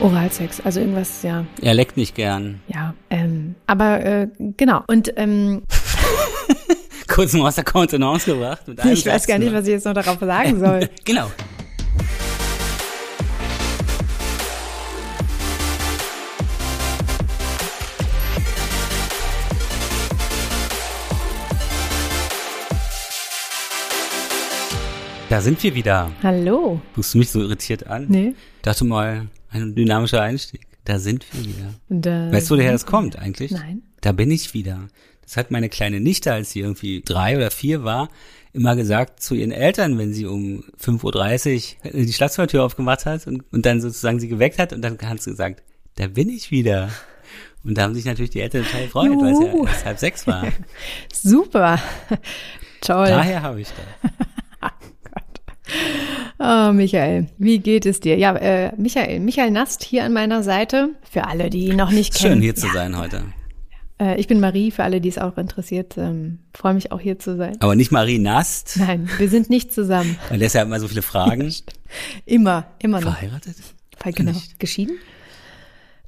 Oralsex, also irgendwas, ja. Er leckt nicht gern. Ja, ähm, aber äh, genau. Und ähm, Kurz mal aus der Kontenance gebracht. Ich weiß gar nicht, nur. was ich jetzt noch darauf sagen soll. Genau. Da sind wir wieder. Hallo. Guckst du mich so irritiert an? Nee. Dachte mal, ein dynamischer Einstieg. Da sind wir wieder. Da Weißt du, woher das kommt eigentlich? Nein. Da bin ich wieder. Das hat meine kleine Nichte, als sie irgendwie drei oder vier war, immer gesagt zu ihren Eltern, wenn sie um 5.30 Uhr die Schlafzimmertür aufgemacht hat und, und dann sozusagen sie geweckt hat und dann hat sie gesagt, da bin ich wieder. Und da haben sich natürlich die Eltern total gefreut, weil es ja Juhu. erst halb sechs war. Super. Toll. Daher habe ich das. Oh, Michael, wie geht es dir? Ja, äh, Michael, Michael Nast hier an meiner Seite. Für alle, die ihn noch nicht kennen. Schön hier zu sein heute. Äh, ich bin Marie, für alle, die es auch interessiert. Ähm, Freue mich auch hier zu sein. Aber nicht Marie Nast, Nein, wir sind nicht zusammen. weil ja immer so viele Fragen. Immer, immer noch. Verheiratet? Genau. Geschieden?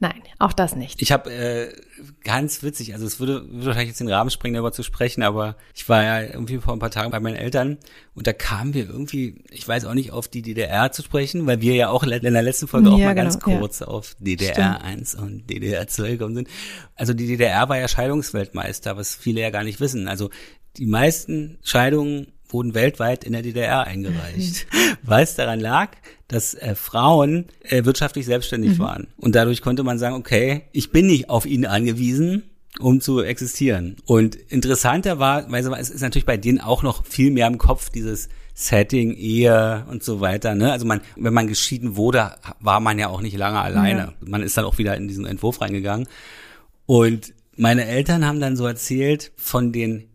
Nein, auch das nicht. Ich habe äh, ganz witzig, also es würde, würde wahrscheinlich jetzt den Rahmen sprengen, darüber zu sprechen, aber ich war ja irgendwie vor ein paar Tagen bei meinen Eltern und da kamen wir irgendwie, ich weiß auch nicht, auf die DDR zu sprechen, weil wir ja auch in der letzten Folge auch Ja, mal ganz genau, ja. kurz auf DDR 1 und DDR 2 gekommen sind. Also die DDR war ja Scheidungsweltmeister, was viele ja gar nicht wissen. Also die meisten Scheidungen wurden weltweit in der DDR eingereicht, weil es daran lag, dass äh, Frauen äh, wirtschaftlich selbstständig waren. Und dadurch konnte man sagen, okay, ich bin nicht auf ihn angewiesen, um zu existieren. Und interessanter war, weil es ist natürlich bei denen auch noch viel mehr im Kopf, dieses Setting, Ehe und so weiter. Ne? Also man, wenn man geschieden wurde, war man ja auch nicht lange alleine. Man ist dann auch wieder in diesen Entwurf reingegangen. Und meine Eltern haben dann so erzählt von den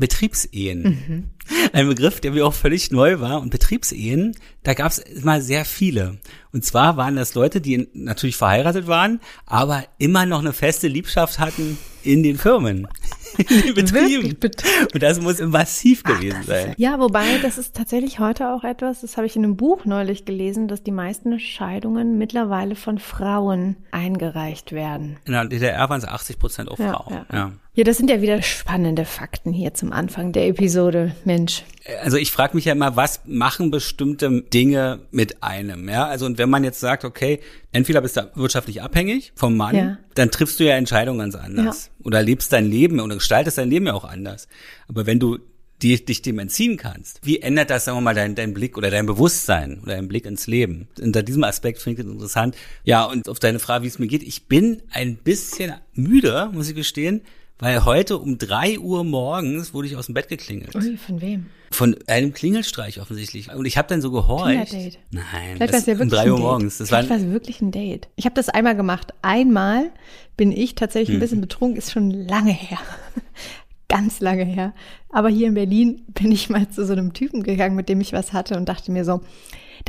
Betriebsehen. Ein Begriff, der mir auch völlig neu war. Und Betriebsehen, da gab es immer sehr viele. Und zwar waren das Leute, die natürlich verheiratet waren, aber immer noch eine feste Liebschaft hatten in den Firmen, in den Betrieben. Wirklich? Und das muss massiv gewesen sein. Ja, wobei, das ist tatsächlich heute auch etwas, das habe ich in einem Buch neulich gelesen, dass die meisten Scheidungen mittlerweile von Frauen eingereicht werden. In der DDR waren es 80 Prozent auch Frauen. ja. Ja. Ja, das sind ja wieder spannende Fakten hier zum Anfang der Episode, Mensch. Also ich frage mich ja immer, was machen bestimmte Dinge mit einem? Ja, also und wenn man jetzt sagt, okay, entweder bist du wirtschaftlich abhängig vom Mann, Ja. dann triffst du ja Entscheidungen ganz anders oder lebst dein Leben oder gestaltest dein Leben ja auch anders. Aber wenn du die, dich dem entziehen kannst, wie ändert das, sagen wir mal, dein, dein Blick oder dein Bewusstsein oder dein Blick ins Leben? Unter diesem Aspekt finde ich das interessant. Ja, und auf deine Frage, wie es mir geht, ich bin ein bisschen müde, muss ich gestehen, weil heute um drei Uhr morgens wurde ich aus dem Bett geklingelt. Ui, von wem? Von einem Klingelstreich offensichtlich. Und ich habe dann so gehorcht. Kinderdate. Nein, Vielleicht das ja um drei ein Uhr Date. morgens. Das war, Vielleicht war es wirklich ein Date. Ich habe das einmal gemacht. Einmal bin ich tatsächlich Hm. ein bisschen betrunken, ist schon lange her. Ganz lange her. Aber hier in Berlin bin ich mal zu so einem Typen gegangen, mit dem ich was hatte und dachte mir so,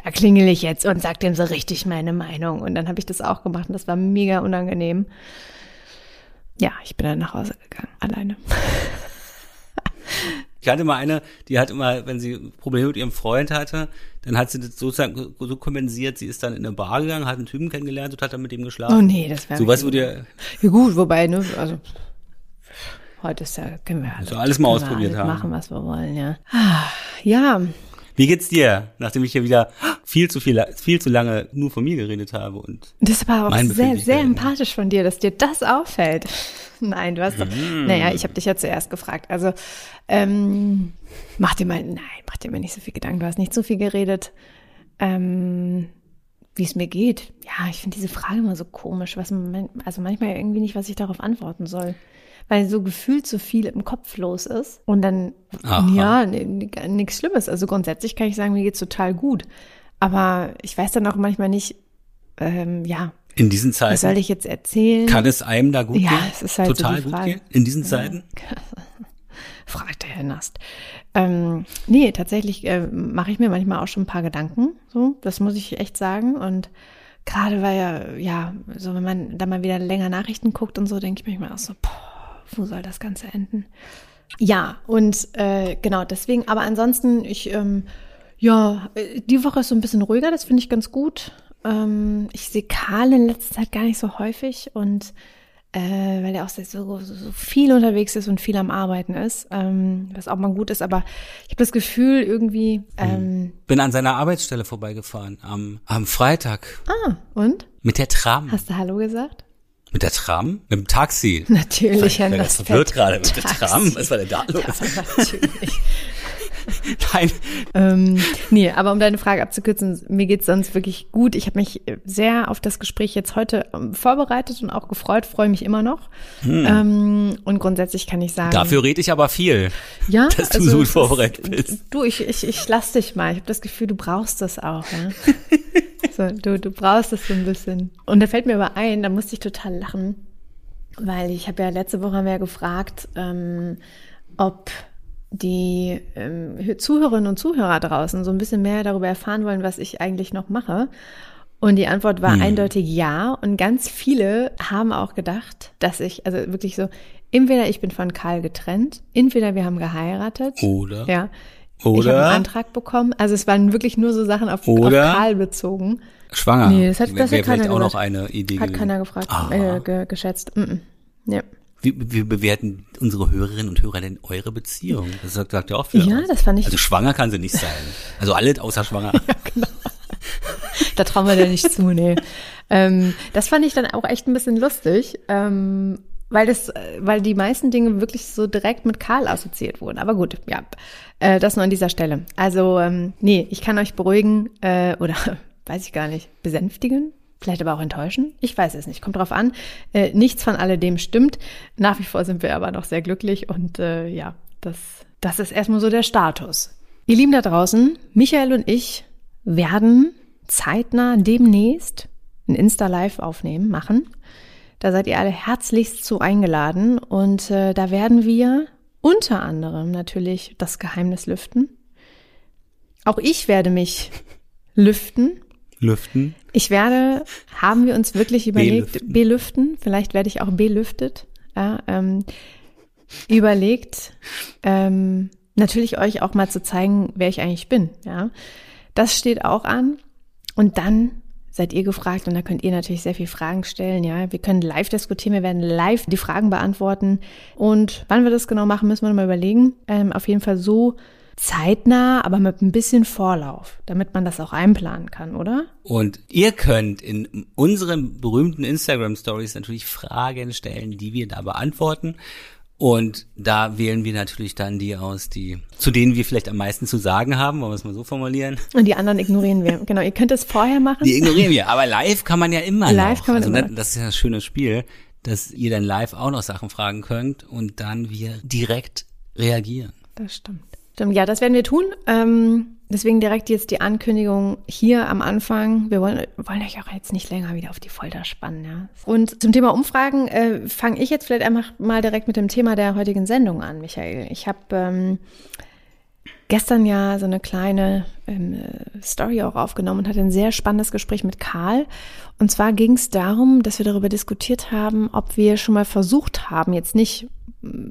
da klingel ich jetzt und sag dem so richtig meine Meinung. Und dann habe ich das auch gemacht und das war mega unangenehm. Ja, ich bin dann nach Hause gegangen, alleine. ich hatte mal eine, die hat immer, wenn sie Probleme mit ihrem Freund hatte, dann hat sie das sozusagen so kompensiert, sie ist dann in eine Bar gegangen, hat einen Typen kennengelernt und hat dann mit ihm geschlafen. Oh nee, das wäre Sowas würde ja Ja gut, wobei, ne, also heute ist ja, können wir alles, Also alles mal ausprobiert alles haben. machen, was wir wollen, ja. Ah, Ja, Wie geht's dir, nachdem ich hier wieder viel zu viel, viel zu lange nur von mir geredet habe und das war auch sehr, sehr empathisch von dir, dass dir das auffällt. Nein, du hast doch, Mhm. naja, ich habe dich ja zuerst gefragt. Also, ähm, mach dir mal, nein, mach dir mal nicht so viel Gedanken, du hast nicht so viel geredet. Ähm, wie es mir geht. Ja, ich finde diese Frage immer so komisch, was man, also manchmal irgendwie nicht, was ich darauf antworten soll. Weil so gefühlt so viel im Kopf los ist. Und dann, Aha. ja, nichts Schlimmes. Also grundsätzlich kann ich sagen, mir geht's total gut. Aber ich weiß dann auch manchmal nicht, ähm, ja, in diesen was soll Zeiten ich jetzt erzählen? kann es einem da gut Ja, gehen? es ist halt so Total die gut gehen? In diesen Zeiten? der Herr Nast. Ähm, nee, tatsächlich äh, mache ich mir manchmal auch schon ein paar Gedanken. So, das muss ich echt sagen. Und gerade weil ja, ja, so wenn man da mal wieder länger Nachrichten guckt und so, denke ich manchmal auch so, boah, wo soll das Ganze enden? Ja, und äh, genau deswegen, aber ansonsten, ich, ähm, ja, die Woche ist so ein bisschen ruhiger, das finde ich ganz gut. Ähm, ich sehe Karl in letzter Zeit gar nicht so häufig und äh, weil er auch so, so, viel unterwegs ist und viel am Arbeiten ist, ähm, was auch mal gut ist. Aber ich habe das Gefühl irgendwie. Ähm, Bin an seiner Arbeitsstelle vorbeigefahren am, am Freitag ah, und? mit der Tram. Hast du Hallo gesagt? Mit der Tram? Mit dem Taxi? Natürlich, Ich war Herr ganz verwirrt gerade mit der. Tram. Was war denn da los? Natürlich. Nein. ähm, nee, aber um deine Frage abzukürzen, mir geht's sonst wirklich gut. Ich habe mich sehr auf das Gespräch jetzt heute ähm, vorbereitet und auch gefreut, freue mich immer noch. Ähm, und grundsätzlich kann ich sagen. Dafür rede ich aber viel. ja, dass du also so gut vorbereitet bist. Du, ich, ich, ich lass dich mal. Ich habe das Gefühl, du brauchst das auch, ja. so, du, du brauchst es so ein bisschen. Und da fällt mir aber ein, da musste ich total lachen, weil ich habe ja letzte Woche haben wir ja gefragt, ähm, ob die ähm, Zuhörerinnen und Zuhörer draußen so ein bisschen mehr darüber erfahren wollen, was ich eigentlich noch mache. Und die Antwort war eindeutig ja. Und ganz viele haben auch gedacht, dass ich, also wirklich so, entweder ich bin von Karl getrennt, entweder wir haben geheiratet. Oder? Ja. Ich habe Oder? einen Antrag bekommen. Also es waren wirklich nur so Sachen auf, auf Oder? Karl bezogen. Schwanger. Nee, das hat, das hat keiner auch noch gesagt. eine Idee Hat gewesen. keiner gefragt, Ah. äh, ge, geschätzt. Mm -mm. Ja. Wie, wie bewerten unsere Hörerinnen und Hörer denn eure Beziehung? Das sagt, sagt ja auch viel Ja, aus. das fand ich- Also schwanger kann sie nicht sein. Also alle außer schwanger. Da trauen wir dir nicht zu, nee. Ähm, das fand ich dann auch echt ein bisschen lustig, ähm, weil das, weil die meisten Dinge wirklich so direkt mit Karl assoziiert wurden. Aber gut, ja, äh, das nur an dieser Stelle. Also, ähm, nee, ich kann euch beruhigen äh, oder weiß ich gar nicht, besänftigen. Vielleicht aber auch enttäuschen. Ich weiß es nicht. Kommt drauf an. Äh, nichts von alledem stimmt. Nach wie vor sind wir aber noch sehr glücklich und äh, ja, das, das ist erstmal so der Status. Ihr Lieben da draußen, Michael und ich werden zeitnah demnächst ein Insta-Live aufnehmen, machen. Da seid ihr alle herzlichst zu eingeladen und äh, da werden wir unter anderem natürlich das Geheimnis lüften. Auch ich werde mich lüften. Lüften. Ich werde, haben wir uns wirklich überlegt, Belüften. belüften, vielleicht werde ich auch belüftet, ja, ähm, überlegt, ähm, natürlich euch auch mal zu zeigen, wer ich eigentlich bin, ja. Das steht auch an. Und dann seid ihr gefragt und da könnt ihr natürlich sehr viel Fragen stellen, ja. Wir können live diskutieren, wir werden live die Fragen beantworten. Und wann wir das genau machen, müssen wir mal überlegen. Ähm, auf jeden Fall so zeitnah, aber mit ein bisschen Vorlauf, damit man das auch einplanen kann, oder? Und ihr könnt in unseren berühmten Instagram Stories natürlich Fragen stellen, die wir da beantworten. Und da wählen wir natürlich dann die aus, die, zu denen wir vielleicht am meisten zu sagen haben, wollen wir es mal so formulieren. Und die anderen ignorieren wir. Genau, ihr könnt es vorher machen. Die ignorieren wir. Aber live kann man ja immer Live noch. kann man also immer das- Das ist ja ein schönes Spiel, dass ihr dann live auch noch Sachen fragen könnt und dann wir direkt reagieren. Das stimmt. Stimmt, ja, das werden wir tun. Ähm, deswegen direkt jetzt die Ankündigung hier am Anfang. Wir wollen, wollen euch auch jetzt nicht länger wieder auf die Folter spannen. Ja. Und zum Thema Umfragen äh, fange ich jetzt vielleicht einfach mal direkt mit dem Thema der heutigen Sendung an, Michael. Ich habe ähm, gestern ja so eine kleine ähm, äh, Story auch aufgenommen und hatte ein sehr spannendes Gespräch mit Karl. Und zwar ging es darum, dass wir darüber diskutiert haben, ob wir schon mal versucht haben, jetzt nicht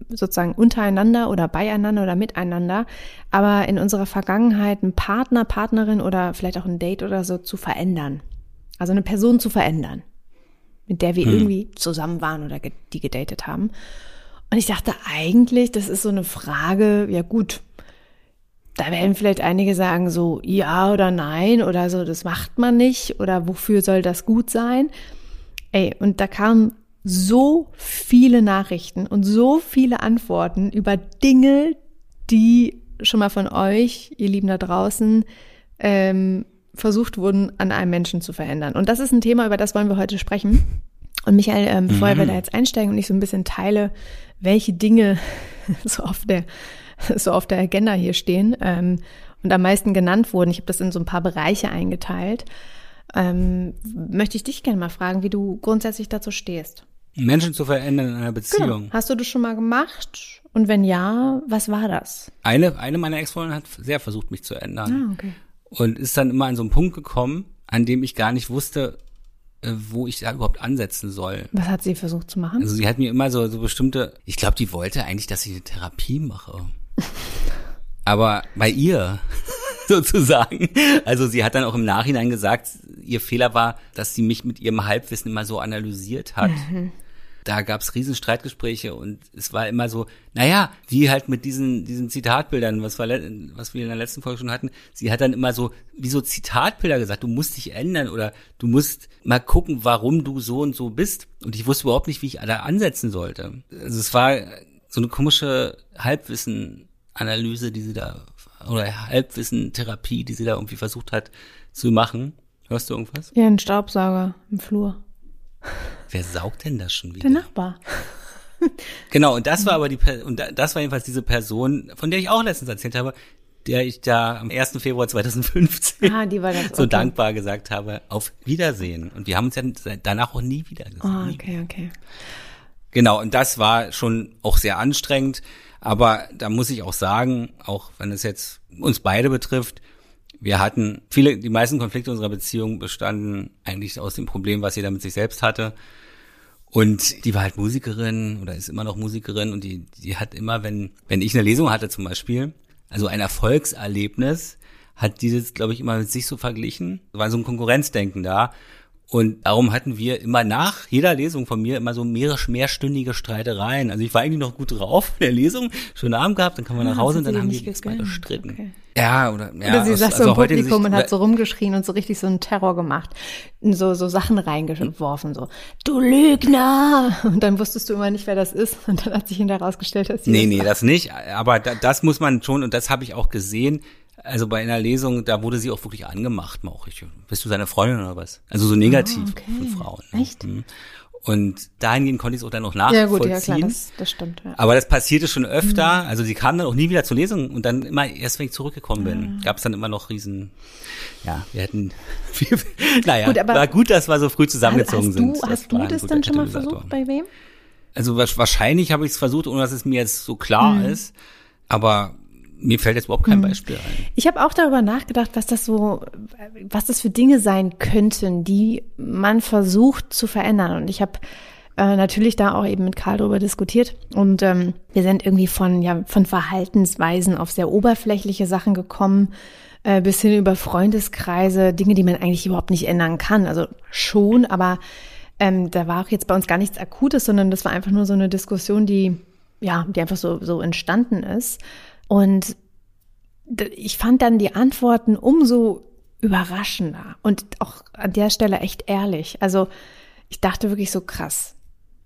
sozusagen untereinander oder beieinander oder miteinander, aber in unserer Vergangenheit einen Partner, Partnerin oder vielleicht auch ein Date oder so zu verändern. Also eine Person zu verändern, mit der wir irgendwie zusammen waren oder die gedatet haben. Und ich dachte eigentlich, das ist so eine Frage, ja gut, da werden vielleicht einige sagen so, ja oder nein oder so, das macht man nicht oder wofür soll das gut sein? Ey, und da kamen so viele Nachrichten und so viele Antworten über Dinge, die schon mal von euch, ihr Lieben da draußen, ähm, versucht wurden, an einem Menschen zu verändern. Und das ist ein Thema, über das wollen wir heute sprechen. Und Michael, ähm, bevor wir da jetzt einsteigen und ich so ein bisschen teile, welche Dinge so auf der so auf der Agenda hier stehen ähm, und am meisten genannt wurden, ich habe das in so ein paar Bereiche eingeteilt, ähm, möchte ich dich gerne mal fragen, wie du grundsätzlich dazu stehst. Menschen zu verändern in einer Beziehung. Hast du das schon mal gemacht? Und wenn ja, was war das? Eine, eine meiner Ex-Freundinnen hat sehr versucht, mich zu ändern. Ah, okay. Und ist dann immer an so einen Punkt gekommen, an dem ich gar nicht wusste, äh, wo ich da überhaupt ansetzen soll. Was hat sie versucht zu machen? Also sie hat mir immer so, so bestimmte, ich glaube, die wollte eigentlich, dass ich eine Therapie mache. Aber bei ihr, sozusagen. Also sie hat dann auch im Nachhinein gesagt, ihr Fehler war, dass sie mich mit ihrem Halbwissen immer so analysiert hat. Mhm. Da gab's riesen Streitgespräche und es war immer so, naja, wie halt mit diesen, diesen Zitatbildern, was, wir, was wir in der letzten Folge schon hatten, sie hat dann immer so, wie so Zitatbilder gesagt, du musst dich ändern oder du musst mal gucken, warum du so und so bist. Und ich wusste überhaupt nicht, wie ich da ansetzen sollte. Also es war so eine komische Halbwissen-Analyse, die sie da, oder Halbwissen-Therapie, die sie da irgendwie versucht hat zu machen. Hörst du irgendwas? Ja, ein Staubsauger im Flur. Wer saugt denn das schon wieder? Der Nachbar. genau, und das war aber die, und das war jedenfalls diese Person, von der ich auch letztens erzählt habe, der ich da am 1. Februar 2015 ah, die war das, so dankbar gesagt habe, auf Wiedersehen. Und wir haben uns ja danach auch nie wieder gesehen. Oh, okay, okay. Genau, und das war schon auch sehr anstrengend. Aber da muss ich auch sagen, auch wenn es jetzt uns beide betrifft, wir hatten viele, die meisten Konflikte unserer Beziehung bestanden eigentlich aus dem Problem, was jeder mit sich selbst hatte. Und die war halt Musikerin oder ist immer noch Musikerin und die, die hat immer, wenn, wenn ich eine Lesung hatte zum Beispiel, also ein Erfolgserlebnis, hat dieses, glaube ich, immer mit sich so verglichen. War so ein Konkurrenzdenken da. Und darum hatten wir immer nach jeder Lesung von mir immer so mehrere mehrstündige Streitereien. Also ich war eigentlich noch gut drauf in der Lesung, schönen Abend gehabt, dann kam man ah, nach Hause und dann haben wir gestritten. Okay. Ja, oder ja. Oder sie saß also, so im also Publikum und hat so rumgeschrien und so richtig so einen Terror gemacht. So, so Sachen reingeworfen, so, du Lügner! Und dann wusstest du immer nicht, wer das ist. Und dann hat sich hinterher rausgestellt, dass sie Nee, das nee, war. das nicht. Aber da, das muss man schon, und das habe ich auch gesehen, also bei einer Lesung, da wurde sie auch wirklich angemacht, Mauch. Bist du seine Freundin oder was? Also so negativ oh, okay. von Frauen. Ne? Echt? Mhm. Und dahingehend konnte ich es auch dann noch nachvollziehen. Ja gut, ja klar, das, das stimmt. Ja. Aber das passierte schon öfter. Mhm. Also sie kam dann auch nie wieder zur Lesung und dann immer erst, wenn ich zurückgekommen bin, mhm. gab es dann immer noch riesen, ja, wir hätten, viel, naja, gut, war gut, dass wir so früh zusammengezogen hast sind. Du, hast du das dann schon mal versucht, bei wem? Also wahrscheinlich habe ich es versucht, ohne dass es mir jetzt so klar mhm. ist. Aber mir fällt jetzt überhaupt kein hm. Beispiel ein. Ich habe auch darüber nachgedacht, was das so, was das für Dinge sein könnten, die man versucht zu verändern. Und ich habe äh, natürlich da auch eben mit Karl darüber diskutiert. Und ähm, wir sind irgendwie von ja von Verhaltensweisen auf sehr oberflächliche Sachen gekommen, äh, bis hin über Freundeskreise, Dinge, die man eigentlich überhaupt nicht ändern kann. Also schon, aber ähm, da war auch jetzt bei uns gar nichts Akutes, sondern das war einfach nur so eine Diskussion, die ja, die einfach so so entstanden ist. Und ich fand dann die Antworten umso überraschender und auch an der Stelle echt ehrlich. Also ich dachte wirklich so krass.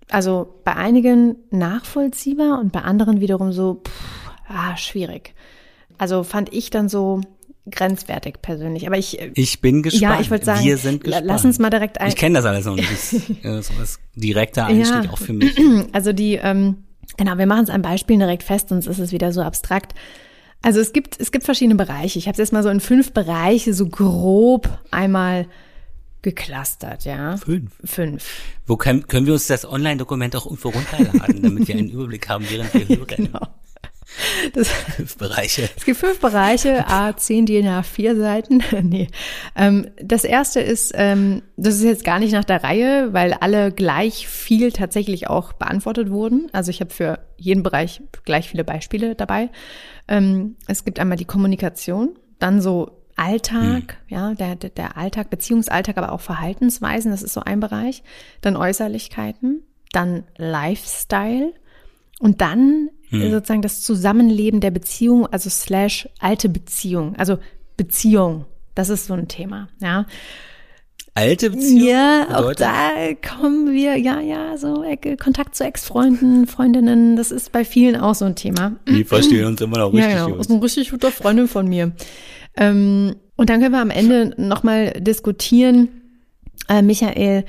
Also bei einigen nachvollziehbar und bei anderen wiederum so, pff, ah, schwierig. Also fand ich dann so grenzwertig persönlich. Aber ich ich bin gespannt. Ja, ich wollte sagen, wir sind gespannt. Lass uns mal direkt ein. Ich kenne das alles noch nicht. Das ist was direkter Einstieg ja, auch für mich. Also die ähm, Genau, wir machen es an Beispielen direkt fest, sonst ist es wieder so abstrakt. Also es gibt, es gibt verschiedene Bereiche. Ich habe es jetzt mal so in fünf Bereiche so grob einmal geclustert, ja. Fünf. Fünf. Wo können, können wir uns das Online-Dokument auch irgendwo runterladen, damit wir einen Überblick haben, während wir hören? Genau. Das, fünf Bereiche. Es gibt fünf Bereiche, A10 DIN A4 Seiten. nee. Ähm, das erste ist, ähm, das ist jetzt gar nicht nach der Reihe, weil alle gleich viel tatsächlich auch beantwortet wurden. Also ich habe für jeden Bereich gleich viele Beispiele dabei. Ähm, es gibt einmal die Kommunikation, dann so Alltag, hm. ja, der, der Alltag, Beziehungsalltag, aber auch Verhaltensweisen, das ist so ein Bereich. Dann Äußerlichkeiten, dann Lifestyle und dann hm. sozusagen das Zusammenleben der Beziehung, also slash alte Beziehung, also Beziehung. Das ist so ein Thema, ja. Alte Beziehung? Ja, bedeutet? auch da kommen wir, ja, ja, so Kontakt zu Ex-Freunden, Freundinnen, das ist bei vielen auch so ein Thema. Die verstehen uns immer noch richtig ja, genau, Das ist eine richtig gute Freundin von mir. Ähm, und dann können wir am Ende nochmal diskutieren, äh, Michael,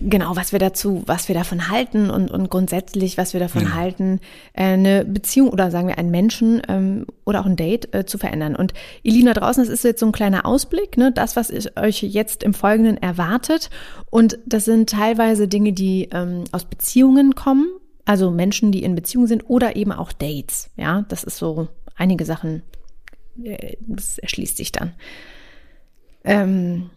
genau, was wir dazu, was wir davon halten und, und grundsätzlich, was wir davon ja. halten, äh, eine Beziehung oder sagen wir einen Menschen ähm, oder auch ein Date äh, zu verändern. Und da draußen, das ist jetzt so ein kleiner Ausblick, ne, das, was ich euch jetzt im Folgenden erwartet. Und das sind teilweise Dinge, die ähm, aus Beziehungen kommen, also Menschen, die in Beziehung sind oder eben auch Dates. Ja, das ist so einige Sachen, äh, das erschließt sich dann. Ähm,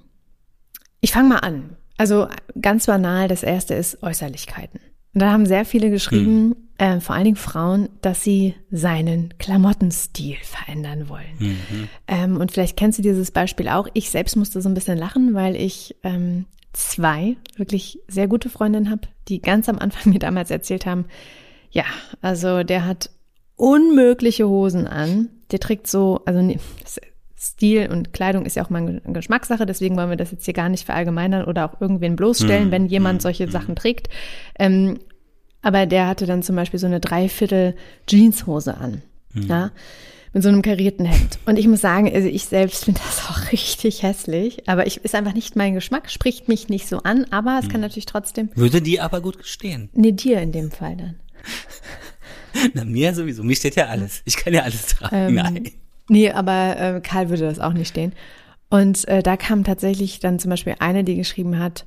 ich fange mal an. Also ganz banal, das erste ist Äußerlichkeiten. Und da haben sehr viele geschrieben, hm. äh, vor allen Dingen Frauen, dass sie seinen Klamottenstil verändern wollen. Mhm. Ähm, und vielleicht kennst du dieses Beispiel auch. Ich selbst musste so ein bisschen lachen, weil ich ähm, zwei wirklich sehr gute Freundinnen habe, die ganz am Anfang mir damals erzählt haben, ja, also der hat unmögliche Hosen an. Der trägt so, also Stil und Kleidung ist ja auch mal eine Geschmackssache, deswegen wollen wir das jetzt hier gar nicht verallgemeinern oder auch irgendwen bloßstellen, hm. wenn jemand hm, solche hm. Sachen trägt. Ähm, aber der hatte dann zum Beispiel so eine Dreiviertel Jeanshose an. Hm. Ja mit so einem karierten Hemd. Und ich muss sagen, also ich selbst finde das auch richtig hässlich, aber ich ist einfach nicht mein Geschmack, spricht mich nicht so an, aber es hm. kann natürlich trotzdem. Würde die aber gut stehen? Nee, dir in dem Fall dann. Na, mir sowieso. Mir steht ja alles. Ich kann ja alles tragen. Ähm, Nein. Nee, aber äh, Karl würde das auch nicht stehen. Und äh, da kam tatsächlich dann zum Beispiel eine, die geschrieben hat,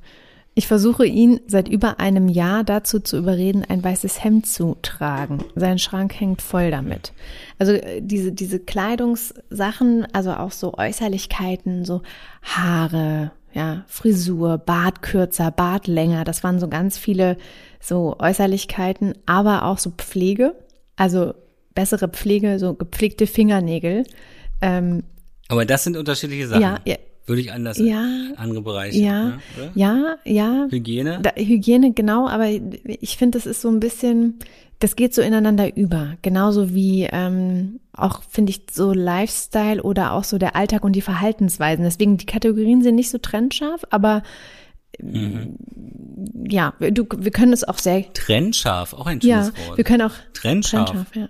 ich versuche ihn seit über einem Jahr dazu zu überreden, ein weißes Hemd zu tragen. Sein Schrank hängt voll damit. Also äh, diese, diese Kleidungssachen, also auch so Äußerlichkeiten, so Haare, ja, Frisur, Bart kürzer, Bart länger, das waren so ganz viele so Äußerlichkeiten, aber auch so Pflege, also bessere Pflege, so gepflegte Fingernägel. Ähm, aber das sind unterschiedliche Sachen. Ja, ja würde ich anders ja, andere Bereiche. Ja, ne, ja, ja. Hygiene? Da, Hygiene, genau, aber ich finde, das ist so ein bisschen, das geht so ineinander über. Genauso wie ähm, auch, finde ich, so Lifestyle oder auch so der Alltag und die Verhaltensweisen. Deswegen, die Kategorien sind nicht so trennscharf, aber Mhm. Ja, du, wir können es auch sehr. Trennscharf, auch ein schönes ja, Wort. Wir können auch. Trennscharf. Trennscharf ja.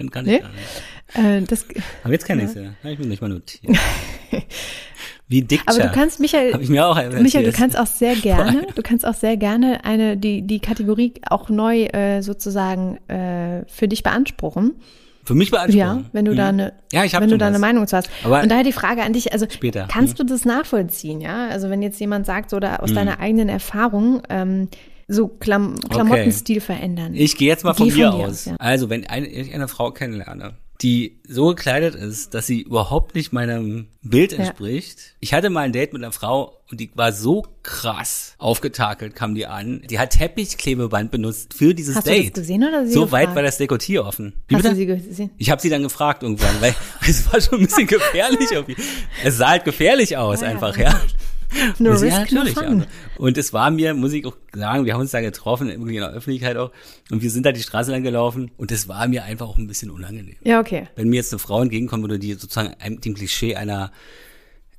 Den kann ich nee? gar nicht. Äh, das, Aber jetzt kann ja. ich es ja. Ich muss nicht mal notieren. Wie dick. Aber du kannst, Michael, Hab ich mir auch Michael, du kannst auch sehr gerne, du kannst auch sehr gerne eine, die, die Kategorie auch neu äh, sozusagen äh, für dich beanspruchen. Für mich beanspruchen? Ja, wenn du mhm. da eine, ja, ich wenn du da eine Meinung zu hast. Aber Und daher die Frage an dich, also später. kannst mhm. du das nachvollziehen, ja? Also wenn jetzt jemand sagt, oder aus mhm. deiner eigenen Erfahrung, ähm, so Klam Klamottenstil okay. verändern. Ich gehe jetzt mal von mir aus. Ja. Also wenn eine, ich eine Frau kennenlerne, die so gekleidet ist, dass sie überhaupt nicht meinem Bild entspricht. Ja. Ich hatte mal ein Date mit einer Frau und die war so krass aufgetakelt, kam die an. Die hat Teppichklebeband benutzt für dieses Hast Date. Hast du das gesehen oder sie So gefragt? weit war das Dekotier offen. Wie Hast bitte? du sie gesehen? Ich habe sie dann gefragt irgendwann, weil es war schon ein bisschen gefährlich. es sah halt gefährlich aus ah, einfach, ja. ja. No risk, ja, natürlich. No ja. Und es war mir, muss ich auch sagen, wir haben uns da getroffen, irgendwie in der Öffentlichkeit auch, und wir sind da die Straße lang gelaufen und es war mir einfach auch ein bisschen unangenehm. Ja, okay. Wenn mir jetzt eine Frau entgegenkommt oder die sozusagen dem Klischee einer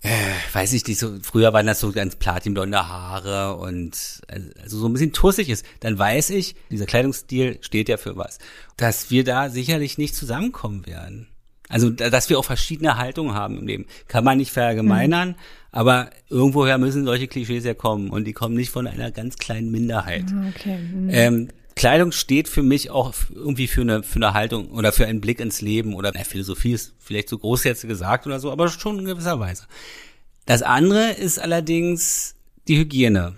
äh, weiß ich nicht, so früher waren das so ganz platinblonde Haare und also so ein bisschen tussig ist, dann weiß ich, dieser Kleidungsstil steht ja für was, dass wir da sicherlich nicht zusammenkommen werden. Also, dass wir auch verschiedene Haltungen haben im Leben. Kann man nicht verallgemeinern, mhm. aber irgendwoher müssen solche Klischees ja kommen und die kommen nicht von einer ganz kleinen Minderheit. Ah, okay. Mhm. Ähm, Kleidung steht für mich auch irgendwie für eine, für eine Haltung oder für einen Blick ins Leben oder na, Philosophie ist vielleicht so groß jetzt gesagt oder so, aber schon in gewisser Weise. Das andere ist allerdings die Hygiene.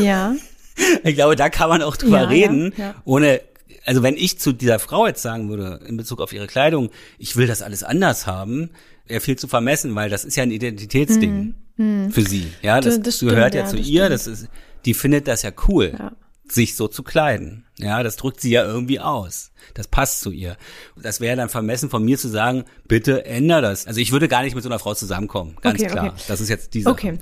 Ja. ich glaube, da kann man auch drüber ja, reden, ja, ja. ohne also wenn ich zu dieser Frau jetzt sagen würde, in Bezug auf ihre Kleidung, ich will das alles anders haben, wäre viel zu vermessen, weil das ist ja ein Identitätsding mhm. für sie. Ja, das, das stimmt, gehört ja, ja zu ihr, stimmt. das ist, die findet das ja cool. Ja. sich so zu kleiden. Ja, das drückt sie ja irgendwie aus. Das passt zu ihr. Das wäre dann vermessen von mir zu sagen, bitte änder das. Also ich würde gar nicht mit so einer Frau zusammenkommen, ganz okay, klar. Okay. Das ist jetzt diese. Okay.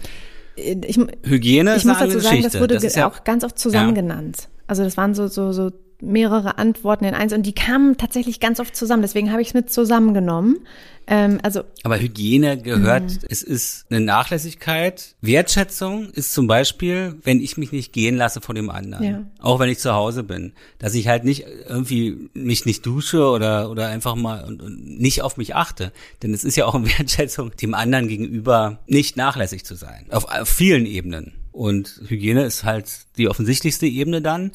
Ich, Hygiene ich muss dazu sagen, Geschichte. das wurde das ja, auch ganz oft zusammen ja. genannt. Also das waren so so so mehrere Antworten in eins und die kamen tatsächlich ganz oft zusammen. Deswegen habe ich es mit zusammengenommen. Ähm, also, Aber Hygiene gehört, mhm. es ist eine Nachlässigkeit. Wertschätzung ist zum Beispiel, wenn ich mich nicht gehen lasse von dem anderen. Ja. Auch wenn ich zu Hause bin. Dass ich halt nicht irgendwie mich nicht dusche oder, oder einfach mal und, und nicht auf mich achte. Denn es ist ja auch eine Wertschätzung, dem anderen gegenüber nicht nachlässig zu sein. Auf, auf vielen Ebenen. Und Hygiene ist halt die offensichtlichste Ebene dann.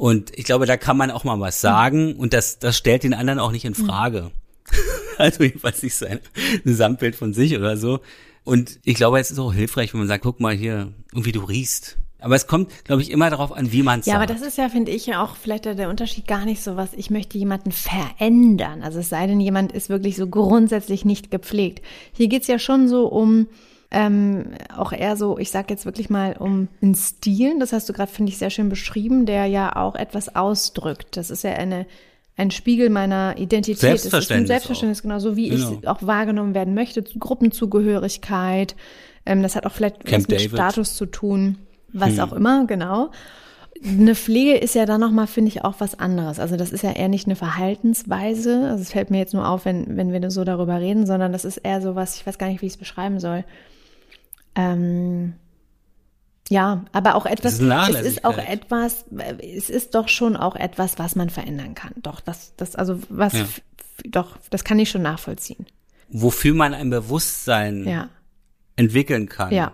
Und ich glaube, da kann man auch mal was sagen und das, das stellt den anderen auch nicht in Frage. also jedenfalls nicht sein Gesamtbild von sich oder so. Und ich glaube, es ist auch hilfreich, wenn man sagt, guck mal hier, irgendwie du riechst. Aber es kommt, glaube ich, immer darauf an, wie man es Ja, sagt. aber das ist ja, finde ich, ja auch vielleicht der Unterschied gar nicht so was. Ich möchte jemanden verändern. Also es sei denn, jemand ist wirklich so grundsätzlich nicht gepflegt. Hier geht's ja schon so um ähm, auch eher so, ich sag jetzt wirklich mal um einen Stil, das hast du gerade, finde ich, sehr schön beschrieben, der ja auch etwas ausdrückt. Das ist ja eine, ein Spiegel meiner Identität. Selbstverständnis. Das ist ein Selbstverständnis, genau, so wie Genau. ich auch wahrgenommen werden möchte, Gruppenzugehörigkeit. Ähm, das hat auch vielleicht Camp was mit David. Status zu tun, was auch immer, genau. Eine Pflege ist ja dann nochmal, finde ich, auch was anderes. Also das ist ja eher nicht eine Verhaltensweise. Also es fällt mir jetzt nur auf, wenn, wenn wir so darüber reden, sondern das ist eher so was, ich weiß gar nicht, wie ich es beschreiben soll. Ähm, ja, aber auch etwas, es ist auch etwas, es ist doch schon auch etwas, was man verändern kann. Doch, das, das, also was, Ja. doch, das kann ich schon nachvollziehen. Wofür man ein Bewusstsein Ja, entwickeln kann. ja.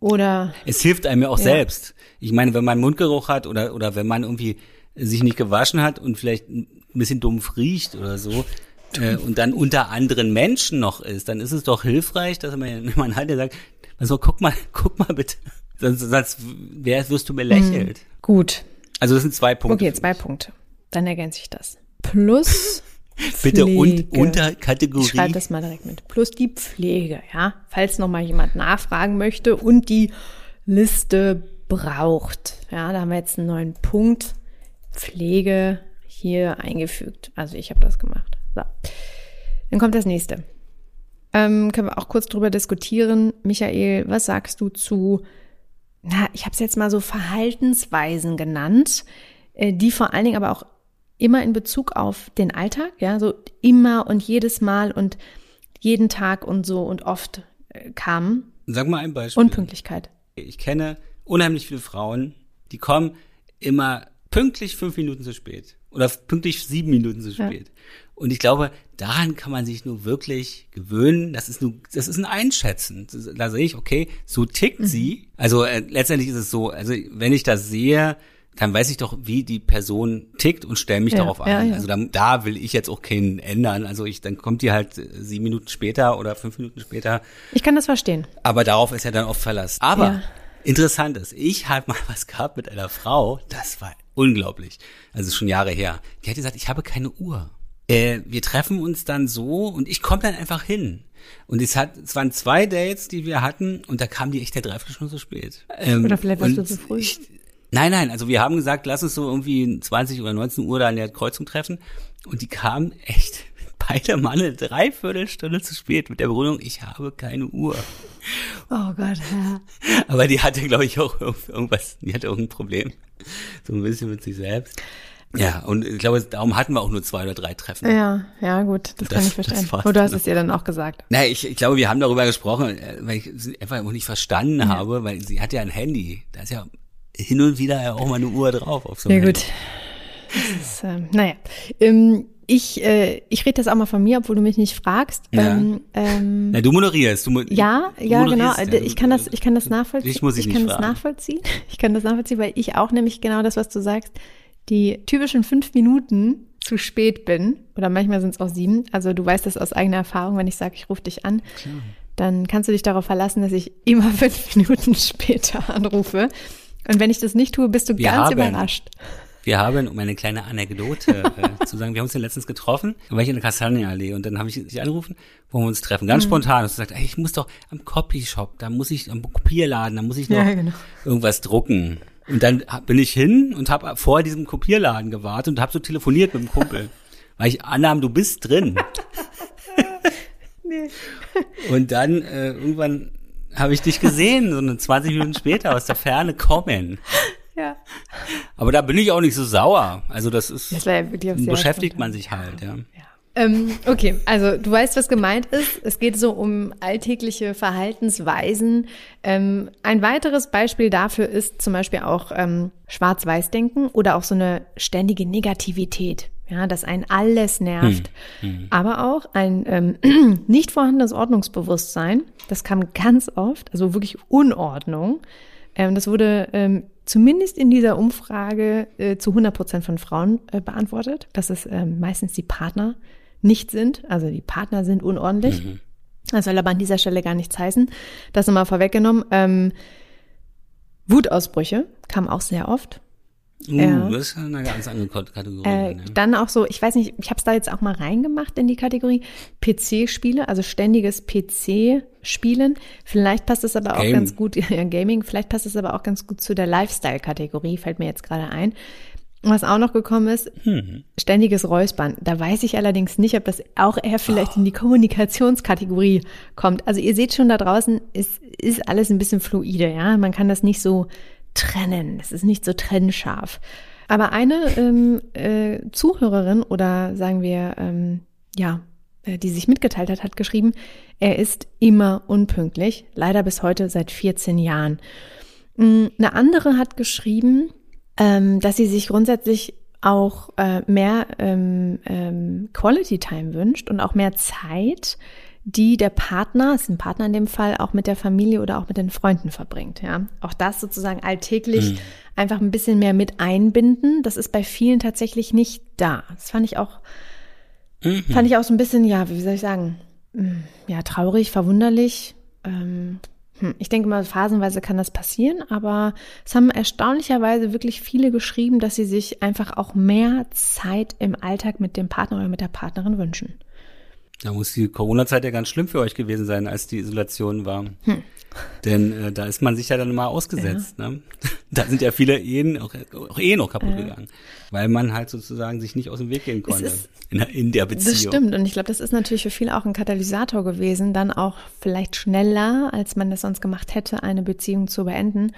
Oder, Es hilft einem ja auch Ja. selbst. Ich meine, wenn man Mundgeruch hat oder, oder wenn man irgendwie sich nicht gewaschen hat und vielleicht ein bisschen dumpf riecht oder so äh, und dann unter anderen Menschen noch ist, dann ist es doch hilfreich, dass man, man halt ja sagt, also guck mal, guck mal bitte. Sonst, sonst wer, wirst du belächelt. gut. Also das sind zwei Punkte. Okay, zwei Punkte. Dann ergänze ich das. Plus Bitte und, Pflege. Ich Unterkategorie. schreibe das mal direkt mit. Plus die Pflege, ja. Falls noch mal jemand nachfragen möchte und die Liste braucht. Ja, da haben wir jetzt einen neuen Punkt. Pflege hier eingefügt. Also ich habe das gemacht. So. Dann kommt das nächste. Ähm, können wir auch kurz drüber diskutieren. Michael, was sagst du zu, na, ich habe es jetzt mal so Verhaltensweisen genannt, äh, die vor allen Dingen aber auch immer in Bezug auf den Alltag, ja, so immer und jedes Mal und jeden Tag und so und oft äh, kamen. Sag mal ein Beispiel. Unpünktlichkeit. Ich kenne unheimlich viele Frauen, die kommen immer pünktlich fünf Minuten zu spät oder pünktlich sieben Minuten zu Ja. Und ich glaube, daran kann man sich nur wirklich gewöhnen. Das ist nur, das ist ein Einschätzen. Da sehe ich, okay, so tickt Mhm. sie. Also äh, letztendlich ist es so, also wenn ich das sehe, dann weiß ich doch, wie die Person tickt und stelle mich Ja, darauf ein. ja, ja. Also da, da will ich jetzt auch keinen ändern. Also ich, dann kommt die halt äh, sieben Minuten später oder fünf Minuten später. Ich kann das verstehen. Aber darauf ist ja dann oft Verlass. Aber interessant ist, ich habe mal was gehabt mit einer Frau, das war unglaublich. Also schon Jahre her. Die hat gesagt, ich habe keine Uhr. Äh, wir treffen uns dann so und ich komme dann einfach hin. Und es hat, es waren zwei Dates, die wir hatten, und da kam die echt der Dreiviertelstunde zu spät. Ähm, Oder vielleicht warst du zu früh. Ich, nein, nein, also wir haben gesagt, lass uns so irgendwie 20 oder 19 Uhr da an der Kreuzung treffen. Und die kam echt beide Mal eine Dreiviertelstunde zu spät mit der Begründung, ich habe keine Uhr. Oh Gott, ja. Aber die hatte, glaube ich, auch irgend- irgendwas, die hatte irgendein Problem. So ein bisschen mit sich selbst. Ja, und ich glaube, darum hatten wir auch nur zwei oder drei Treffen. Ja, ja, gut, das, Das- kann ich verstehen. das Und du hast dann. es ihr dann auch gesagt. Naja, ich, ich glaube, wir haben darüber gesprochen, äh, weil ich sie einfach auch nicht verstanden habe, weil sie hat ja ein Handy. Da ist ja hin und wieder ja auch mal eine Uhr drauf auf so einem Ja, Handy. gut. Das ist, ähm, naja. Ähm, ich, äh, ich rede das auch mal von mir, obwohl du mich nicht fragst. Ja. Ähm, ähm, Na, du moderierst. Du, mo- Ja, du ja, genau. ja. Ich kann das, ich kann das nachvollziehen. Dich muss ich nicht kann das fragen. nachvollziehen. Ich kann das nachvollziehen, weil ich auch nämlich genau das, was du sagst, die typischen fünf Minuten zu spät bin. Oder manchmal sind es auch sieben. Also du weißt das aus eigener Erfahrung, wenn ich sage, ich rufe dich an, dann kannst du dich darauf verlassen, dass ich immer fünf Minuten später anrufe. Und wenn ich das nicht tue, bist du Wir ganz haben- überrascht. Wir haben, um eine kleine Anekdote äh, zu sagen, wir haben uns ja letztens getroffen, da war ich in der Kastanienallee und dann habe ich dich angerufen, wo wir uns treffen, Mhm. ganz spontan. Und du sagst, ey, ich muss doch am Copyshop, da muss ich, am Kopierladen, da muss ich noch Ja, genau. irgendwas drucken. Und dann bin ich hin und habe vor diesem Kopierladen gewartet und habe so telefoniert mit dem Kumpel, weil ich annahm, du bist drin. Und dann äh, irgendwann habe ich dich gesehen, so eine 20 Minuten später aus der Ferne kommen. Ja. Aber da bin ich auch nicht so sauer. Also das ist, Das ja beschäftigt man sich halt, ja. Ähm, okay, also du weißt, was gemeint ist. Es geht so um alltägliche Verhaltensweisen. Ähm, ein weiteres Beispiel dafür ist zum Beispiel auch ähm, Schwarz-Weiß-Denken oder auch so eine ständige Negativität. Ja, dass einen alles nervt. Aber auch ein ähm, nicht vorhandenes Ordnungsbewusstsein. Das kam ganz oft, also wirklich Unordnung. Ähm, das wurde ähm, zumindest in dieser Umfrage äh, zu 100 Prozent von Frauen äh, beantwortet, dass es ähm, meistens die Partner nicht sind. Also die Partner sind unordentlich. Das soll aber an dieser Stelle gar nichts heißen. Das nochmal vorweggenommen. Ähm, Wutausbrüche kamen auch sehr oft. Uh, ja. das ist eine ganz andere Kategorie. Äh, ja. Dann auch so, ich weiß nicht, ich habe es da jetzt auch mal reingemacht in die Kategorie PC-Spiele, also ständiges PC-Spielen. Vielleicht passt es aber auch Game. ganz gut, ja, Gaming, vielleicht passt es aber auch ganz gut zu der Lifestyle-Kategorie, fällt mir jetzt gerade ein. Was auch noch gekommen ist, hm. ständiges Räuspern. Da weiß ich allerdings nicht, ob das auch eher vielleicht oh. in die Kommunikationskategorie kommt. Also ihr seht schon da draußen, es ist alles ein bisschen fluide, ja. Man kann das nicht so trennen. Es ist nicht so trennscharf. Aber eine ähm, äh, Zuhörerin oder sagen wir, ähm, ja, äh, die sich mitgeteilt hat, hat geschrieben, er ist immer unpünktlich, leider bis heute seit 14 Jahren. Mm, eine andere hat geschrieben, ähm, dass sie sich grundsätzlich auch äh, mehr ähm, ähm, Quality Time wünscht und auch mehr Zeit, die der Partner, ist ein Partner in dem Fall, auch mit der Familie oder auch mit den Freunden verbringt. Ja, auch das sozusagen alltäglich mhm. einfach ein bisschen mehr mit einbinden. Das ist bei vielen tatsächlich nicht da. Das fand ich auch, mhm. fand ich auch so ein bisschen, ja, wie soll ich sagen, hm, ja, traurig, verwunderlich. Ähm, hm, ich denke mal, phasenweise kann das passieren, aber es haben erstaunlicherweise wirklich viele geschrieben, dass sie sich einfach auch mehr Zeit im Alltag mit dem Partner oder mit der Partnerin wünschen. Da muss die Corona-Zeit ja ganz schlimm für euch gewesen sein, als die Isolation war. Hm. Denn äh, da ist man sich ja dann mal ausgesetzt. Ja. Ne? Da sind ja viele Ehen, auch, auch Ehen noch kaputt ja. gegangen, weil man halt sozusagen sich nicht aus dem Weg gehen konnte ist, in, der, in der Beziehung. Das stimmt und ich glaube, das ist natürlich für viele auch ein Katalysator gewesen, dann auch vielleicht schneller, als man das sonst gemacht hätte, eine Beziehung zu beenden.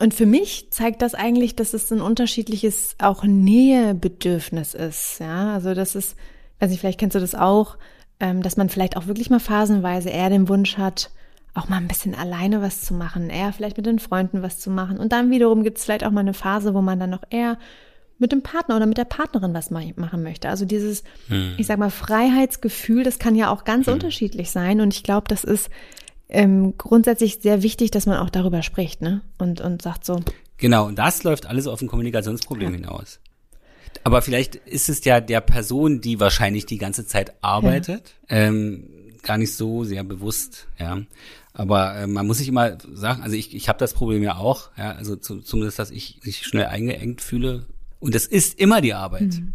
Und für mich zeigt das eigentlich, dass es ein unterschiedliches auch Nähebedürfnis ist. Ja, also das ist, weiß nicht, vielleicht kennst du das auch, ähm, dass man vielleicht auch wirklich mal phasenweise eher den Wunsch hat, auch mal ein bisschen alleine was zu machen, eher vielleicht mit den Freunden was zu machen. Und dann wiederum gibt es vielleicht auch mal eine Phase, wo man dann noch eher mit dem Partner oder mit der Partnerin was machen möchte. Also dieses, hm. ich sag mal, Freiheitsgefühl, das kann ja auch ganz hm. unterschiedlich sein. Und ich glaube, das ist ähm, grundsätzlich sehr wichtig, dass man auch darüber spricht, ne? Und, und sagt so. Genau, und das läuft alles auf ein Kommunikationsproblem ja. hinaus. Aber vielleicht ist es ja der Person, die wahrscheinlich die ganze Zeit arbeitet, ja. ähm, gar nicht so sehr bewusst, ja. Aber äh, man muss sich immer sagen, also ich, ich habe das Problem ja auch, ja, also zu, zumindest, dass ich mich schnell eingeengt fühle. Und es ist immer die Arbeit. Mhm.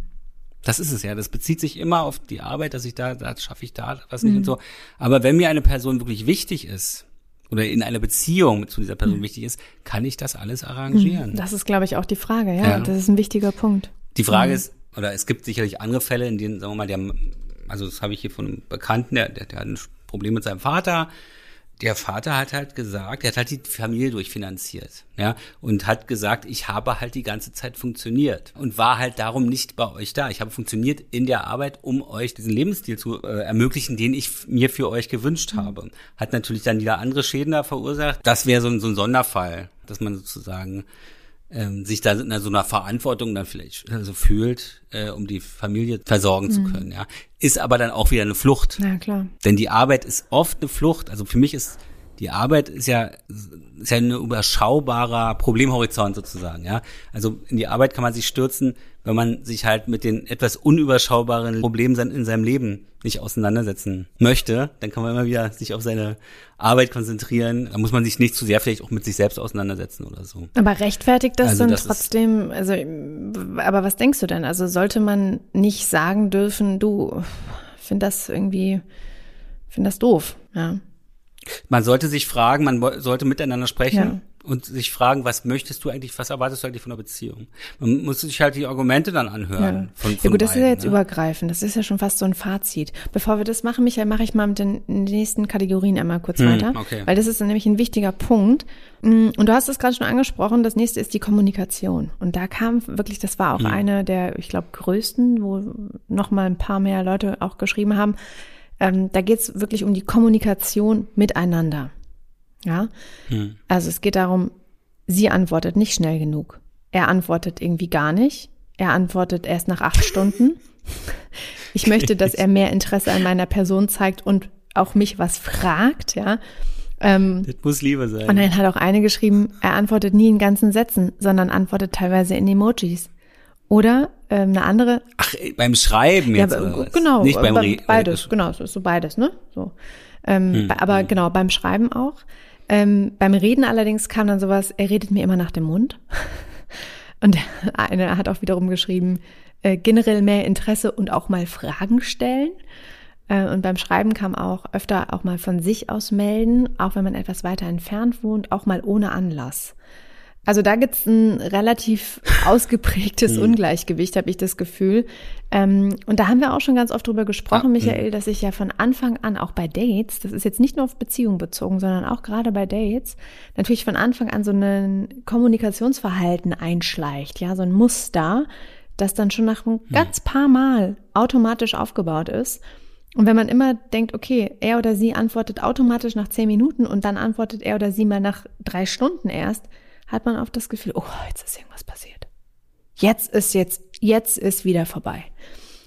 Das ist es ja. Das bezieht sich immer auf die Arbeit, dass ich da, da schaffe ich da was nicht mhm. und so. Aber wenn mir eine Person wirklich wichtig ist, oder in einer Beziehung zu dieser Person mhm. wichtig ist, kann ich das alles arrangieren. Mhm. Das ist, glaube ich, auch die Frage, ja. ja. Das ist ein wichtiger Punkt. Die Frage mhm. ist, oder es gibt sicherlich andere Fälle, in denen, sagen wir mal, der, also das habe ich hier von einem Bekannten, der, der, der hat ein Problem mit seinem Vater, der Vater hat halt gesagt, er hat halt die Familie durchfinanziert, ja, und hat gesagt, ich habe halt die ganze Zeit funktioniert und war halt darum nicht bei euch da. Ich habe funktioniert in der Arbeit, um euch diesen Lebensstil zu äh, ermöglichen, den ich mir für euch gewünscht mhm. habe. Hat natürlich dann wieder andere Schäden da verursacht. Das wäre so, so ein Sonderfall, dass man sozusagen ähm, sich da in so einer Verantwortung dann vielleicht also fühlt, äh, um die Familie versorgen mhm. zu können. Ja, ist aber dann auch wieder eine Flucht. Ja klar. Denn die Arbeit ist oft eine Flucht. Also für mich ist die Arbeit ist ja ist ja ein überschaubarer Problemhorizont sozusagen. Ja, also in die Arbeit kann man sich stürzen, wenn man sich halt mit den etwas unüberschaubaren Problemen in seinem Leben nicht auseinandersetzen möchte, dann kann man immer wieder sich auf seine Arbeit konzentrieren. Da muss man sich nicht zu sehr vielleicht auch mit sich selbst auseinandersetzen oder so. Aber rechtfertigt das also dann das trotzdem, also, aber was denkst du denn? Also sollte man nicht sagen dürfen, du, find das irgendwie, find das doof, ja. Man sollte sich fragen, man sollte miteinander sprechen. Ja und sich fragen, was möchtest du eigentlich, was erwartest du eigentlich von einer Beziehung? Man muss sich halt die Argumente dann anhören. Ja, von, von ja gut, das ist ja jetzt ne? übergreifend. Das ist ja schon fast so ein Fazit. Bevor wir das machen, Michael, mache ich mal mit den nächsten Kategorien einmal kurz hm, weiter. Okay. Weil das ist nämlich ein wichtiger Punkt. Mm, und du hast es gerade schon angesprochen, das nächste ist die Kommunikation. Und da kam wirklich, das war auch hm. eine der, ich glaube, größten, wo noch mal ein paar mehr Leute auch geschrieben haben. Ähm, da geht es wirklich um die Kommunikation miteinander. Ja. Hm. Also es geht darum, sie antwortet nicht schnell genug. Er antwortet irgendwie gar nicht. Er antwortet erst nach acht Stunden. Ich möchte, dass er mehr Interesse an meiner Person zeigt und auch mich was fragt, ja. Ähm, das muss Liebe sein. Und dann hat auch eine geschrieben, er antwortet nie in ganzen Sätzen, sondern antwortet teilweise in Emojis. Oder ähm, eine andere. Ach, beim Schreiben jetzt. Ja, genau. Nicht beim Re beides, genau, so, so beides, ne? So. Ähm, hm, aber hm. genau, beim Schreiben auch. Ähm, beim Reden allerdings kam dann sowas, er redet mir immer nach dem Mund. Und einer hat auch wiederum geschrieben, äh, generell mehr Interesse und auch mal Fragen stellen. Äh, und beim Schreiben kam auch öfter auch mal von sich aus melden, auch wenn man etwas weiter entfernt wohnt, auch mal ohne Anlass. Also da gibt's ein relativ ausgeprägtes hm. Ungleichgewicht, habe ich das Gefühl. Ähm, und da haben wir auch schon ganz oft drüber gesprochen, ah, Michael, hm. dass ich ja von Anfang an auch bei Dates, das ist jetzt nicht nur auf Beziehungen bezogen, sondern auch gerade bei Dates, natürlich von Anfang an so ein Kommunikationsverhalten einschleicht, ja, so ein Muster, das dann schon nach einem hm. ganz paar Mal automatisch aufgebaut ist. Und wenn man immer denkt, okay, er oder sie antwortet automatisch nach zehn Minuten und dann antwortet er oder sie mal nach drei Stunden erst, hat man oft das Gefühl, oh, jetzt ist irgendwas passiert. Jetzt ist jetzt, jetzt ist wieder vorbei.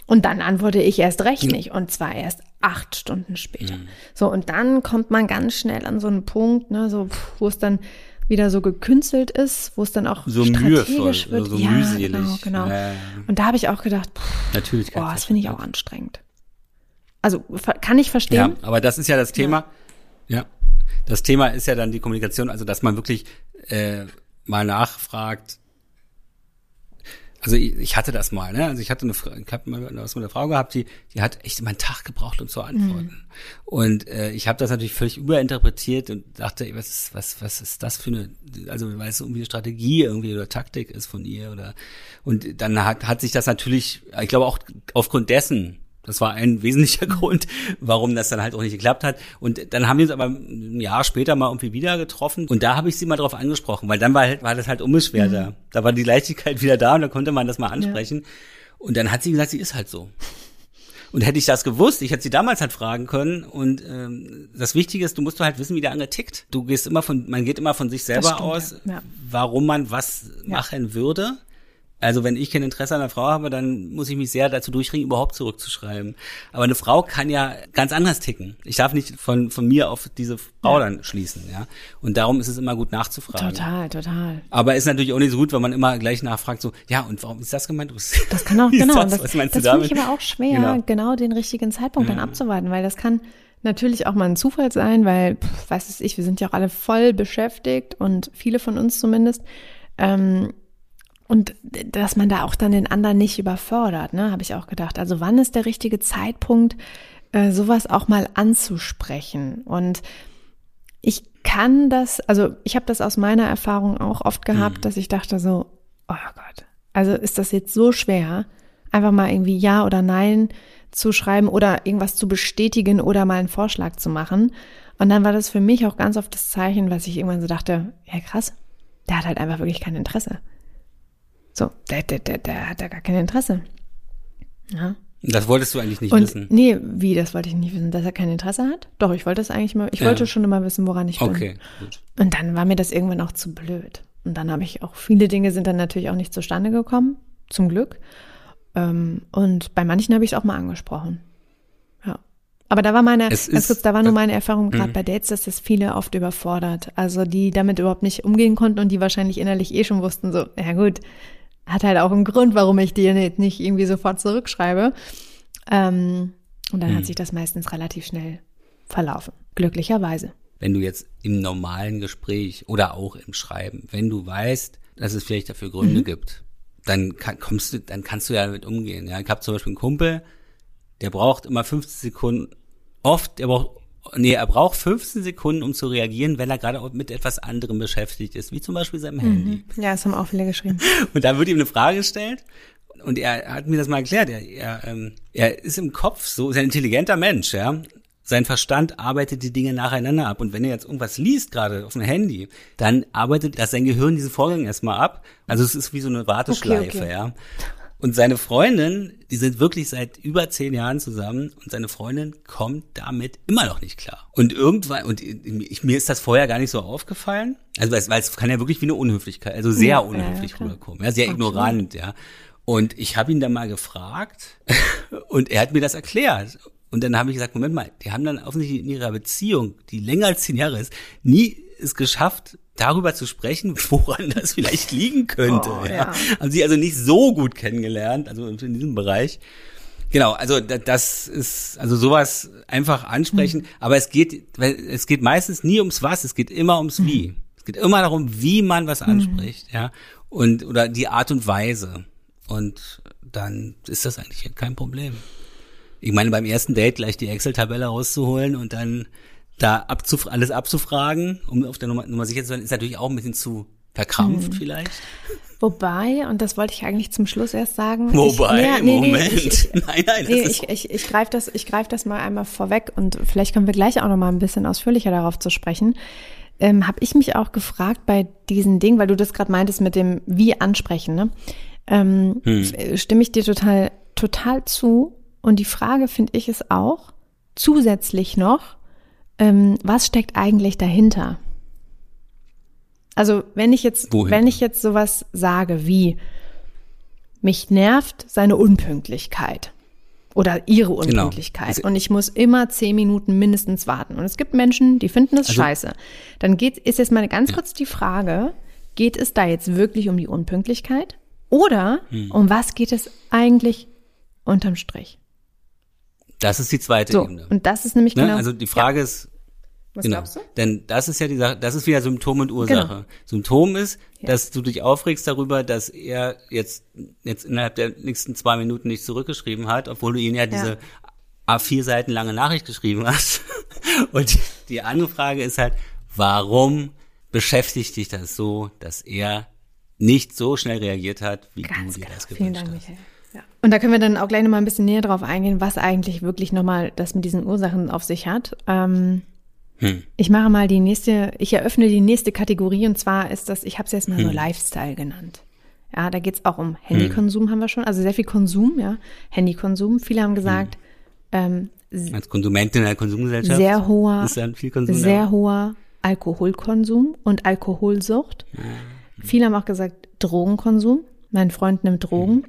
Und dann antworte ich erst recht nicht und zwar erst acht Stunden später. Mhm. So, und dann kommt man ganz schnell an so einen Punkt, ne, so, wo es dann wieder so gekünstelt ist, wo es dann auch so strategisch wird. So ja, mühselig. genau, genau. Ja. Und da habe ich auch gedacht, pff, Natürlich boah, das finde ich auch anstrengend. Also kann ich verstehen. Ja, aber das ist ja das Thema. Ja. ja. Das Thema ist ja dann die Kommunikation, also dass man wirklich äh, mal nachfragt. Also ich, ich hatte das mal, ne? Also ich hatte eine, ich habe mal was mit einer Frau gehabt, die, die hat echt immer einen Tag gebraucht, um zu antworten. Mhm. Und äh, ich habe das natürlich völlig überinterpretiert und dachte, was ist, was, was ist das für eine, also weil es irgendwie eine Strategie irgendwie oder Taktik ist von ihr oder und dann hat, hat sich das natürlich, ich glaube auch aufgrund dessen das war ein wesentlicher Grund, warum das dann halt auch nicht geklappt hat. Und dann haben wir uns aber ein Jahr später mal irgendwie wieder getroffen. Und da habe ich sie mal drauf angesprochen, weil dann war, halt, war das halt unbeschwerter. Mhm. Da war die Leichtigkeit wieder da und da konnte man das mal ansprechen. Ja. Und dann hat sie gesagt, sie ist halt so. Und hätte ich das gewusst, ich hätte sie damals halt fragen können. Und ähm, das Wichtige ist, du musst halt wissen, wie der andere tickt. Du gehst immer von, man geht immer von sich selber stimmt, aus, ja. Ja. warum man was machen würde. Also wenn ich kein Interesse an einer Frau habe, dann muss ich mich sehr dazu durchringen, überhaupt zurückzuschreiben. Aber eine Frau kann ja ganz anders ticken. Ich darf nicht von, von mir auf diese Frau ja. dann schließen, ja. Und darum ist es immer gut nachzufragen. Total, total. Aber ist natürlich auch nicht so gut, wenn man immer gleich nachfragt, so, ja, und warum ist das gemeint? Das kann auch, genau. Das, das, was meinst das finde ich aber auch schwer, genau, genau den richtigen Zeitpunkt ja. dann abzuwarten, weil das kann natürlich auch mal ein Zufall sein, weil, pff, weiß es ich, wir sind ja auch alle voll beschäftigt und viele von uns zumindest. Ähm, und dass man da auch dann den anderen nicht überfordert, ne, habe ich auch gedacht. Also wann ist der richtige Zeitpunkt, äh, sowas auch mal anzusprechen? Und ich kann das, also ich habe das aus meiner Erfahrung auch oft gehabt, mhm. dass ich dachte so, oh Gott, also ist das jetzt so schwer, einfach mal irgendwie Ja oder Nein zu schreiben oder irgendwas zu bestätigen oder mal einen Vorschlag zu machen. Und dann war das für mich auch ganz oft das Zeichen, was ich irgendwann so dachte, ja krass, der hat halt einfach wirklich kein Interesse. So, der, der, der, der hat da gar kein Interesse. Ja. Das wolltest du eigentlich nicht und, wissen. Nee, wie, das wollte ich nicht wissen, dass er kein Interesse hat? Doch, ich wollte es eigentlich mal, ich ja. wollte schon immer wissen, woran ich bin. Okay, gut. Und dann war mir das irgendwann auch zu blöd. Und dann habe ich auch, viele Dinge sind dann natürlich auch nicht zustande gekommen, zum Glück. Ähm, und bei manchen habe ich es auch mal angesprochen. Ja. Aber da war meine, es ganz kurz, da war nur meine Erfahrung gerade mhm. bei Dates, dass das viele oft überfordert. Also die damit überhaupt nicht umgehen konnten und die wahrscheinlich innerlich eh schon wussten, so, ja gut, hat halt auch einen Grund, warum ich dir nicht irgendwie sofort zurückschreibe. Ähm, und dann hm. hat sich das meistens relativ schnell verlaufen. Glücklicherweise. Wenn du jetzt im normalen Gespräch oder auch im Schreiben, wenn du weißt, dass es vielleicht dafür Gründe mhm. gibt, dann kann, kommst du, dann kannst du ja damit umgehen. Ja, ich habe zum Beispiel einen Kumpel, der braucht immer 50 Sekunden, oft, der braucht nee, er braucht 15 Sekunden, um zu reagieren, wenn er gerade mit etwas anderem beschäftigt ist, wie zum Beispiel seinem mhm. Handy. Ja, das haben auch viele geschrieben. Und dann wird ihm eine Frage gestellt und er hat mir das mal erklärt. Er, er, ähm, er ist im Kopf so, ist ein intelligenter Mensch, ja. Sein Verstand arbeitet die Dinge nacheinander ab. Und wenn er jetzt irgendwas liest, gerade auf dem Handy, dann arbeitet das sein Gehirn diesen Vorgang erstmal ab. Also es ist wie so eine Warteschleife, okay, okay. ja. Und seine Freundin, die sind wirklich seit über zehn Jahren zusammen und seine Freundin kommt damit immer noch nicht klar. Und irgendwann, und ich, mir ist das vorher gar nicht so aufgefallen, also weil, weil es kann ja wirklich wie eine Unhöflichkeit, also sehr ja, unhöflich ja, rüberkommen, ja, sehr Absolut. ignorant, ja. Und ich habe ihn dann mal gefragt und er hat mir das erklärt. Und dann habe ich gesagt, Moment mal, die haben dann offensichtlich in ihrer Beziehung, die länger als zehn Jahre ist, nie es geschafft, darüber zu sprechen, woran das vielleicht liegen könnte. Oh, ja. ja. Haben sie also nicht so gut kennengelernt, also in diesem Bereich. Genau, also das ist also sowas einfach ansprechen, mhm. aber es geht, es geht meistens nie ums Was, es geht immer ums Wie. Es geht immer darum, wie man was anspricht, mhm. ja. Und, oder die Art und Weise. Und dann ist das eigentlich kein Problem. Ich meine, beim ersten Date gleich die Excel-Tabelle rauszuholen und dann da abzuf alles abzufragen, um auf der Nummer, Nummer sicher zu sein, ist natürlich auch ein bisschen zu verkrampft mhm. vielleicht. Wobei, und das wollte ich eigentlich zum Schluss erst sagen. Wobei, ich, nee, nee, Moment. Nee, ich, nein, nein. Nee, ich, ich, ich greife das, ich greif das mal einmal vorweg und vielleicht kommen wir gleich auch noch mal ein bisschen ausführlicher darauf zu sprechen. Ähm, Habe ich mich auch gefragt bei diesen Dingen, weil du das gerade meintest mit dem Wie ansprechen, ne? Ähm, hm. Stimme ich dir total, total zu. Und die Frage finde ich es auch zusätzlich noch, ähm, was steckt eigentlich dahinter? Also wenn ich jetzt, Wohin? wenn ich jetzt sowas sage wie, mich nervt seine Unpünktlichkeit oder ihre genau. Unpünktlichkeit genau. und ich muss immer zehn Minuten mindestens warten und es gibt Menschen, die finden das also, scheiße. Dann geht, ist jetzt mal ganz ja. kurz die Frage, geht es da jetzt wirklich um die Unpünktlichkeit oder hm. um was geht es eigentlich unterm Strich? Das ist die zweite so, Ebene. Und das ist nämlich ne? genau. Also die Frage ja. ist, was genau. glaubst du? Denn das ist ja die Sache, das ist wieder Symptom und Ursache. Genau. Symptom ist, ja. dass du dich aufregst darüber, dass er jetzt, jetzt innerhalb der nächsten zwei Minuten nicht zurückgeschrieben hat, obwohl du ihn ja diese ja. A4 Seiten lange Nachricht geschrieben hast. Und die andere Frage ist halt, warum beschäftigt dich das so, dass er nicht so schnell reagiert hat, wie Ganz du dir genau. das gewünscht Vielen Dank, hast? Michael. Ja. Und da können wir dann auch gleich nochmal ein bisschen näher drauf eingehen, was eigentlich wirklich nochmal das mit diesen Ursachen auf sich hat. Ähm, hm. Ich mache mal die nächste, ich eröffne die nächste Kategorie und zwar ist das, ich habe es jetzt mal hm. so Lifestyle genannt. Ja, da geht's auch um Handykonsum, hm. haben wir schon, also sehr viel Konsum, ja, Handykonsum. Viele haben gesagt, hm. ähm, als Konsumentin in der Konsumgesellschaft sehr hoher, ist dann viel Konsum sehr da. hoher Alkoholkonsum und Alkoholsucht. Ja. Viele haben auch gesagt Drogenkonsum. Mein Freund nimmt Drogen.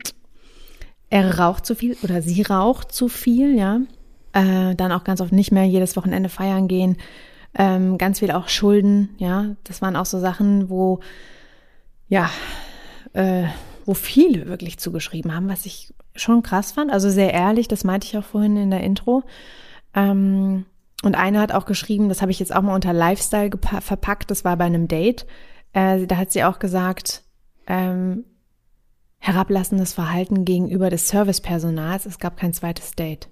Er raucht zu viel oder sie raucht zu viel, ja äh, dann auch ganz oft nicht mehr jedes Wochenende feiern gehen, ähm, ganz viel auch Schulden, ja, das waren auch so Sachen, wo, ja, äh, wo viele wirklich zugeschrieben haben, was ich schon krass fand, also sehr ehrlich, das meinte ich auch vorhin in der Intro. Ähm, und eine hat auch geschrieben, das habe ich jetzt auch mal unter Lifestyle verpackt, das war bei einem Date. Äh, da hat sie auch gesagt, ähm, herablassendes Verhalten gegenüber des Servicepersonals, es gab kein zweites Date.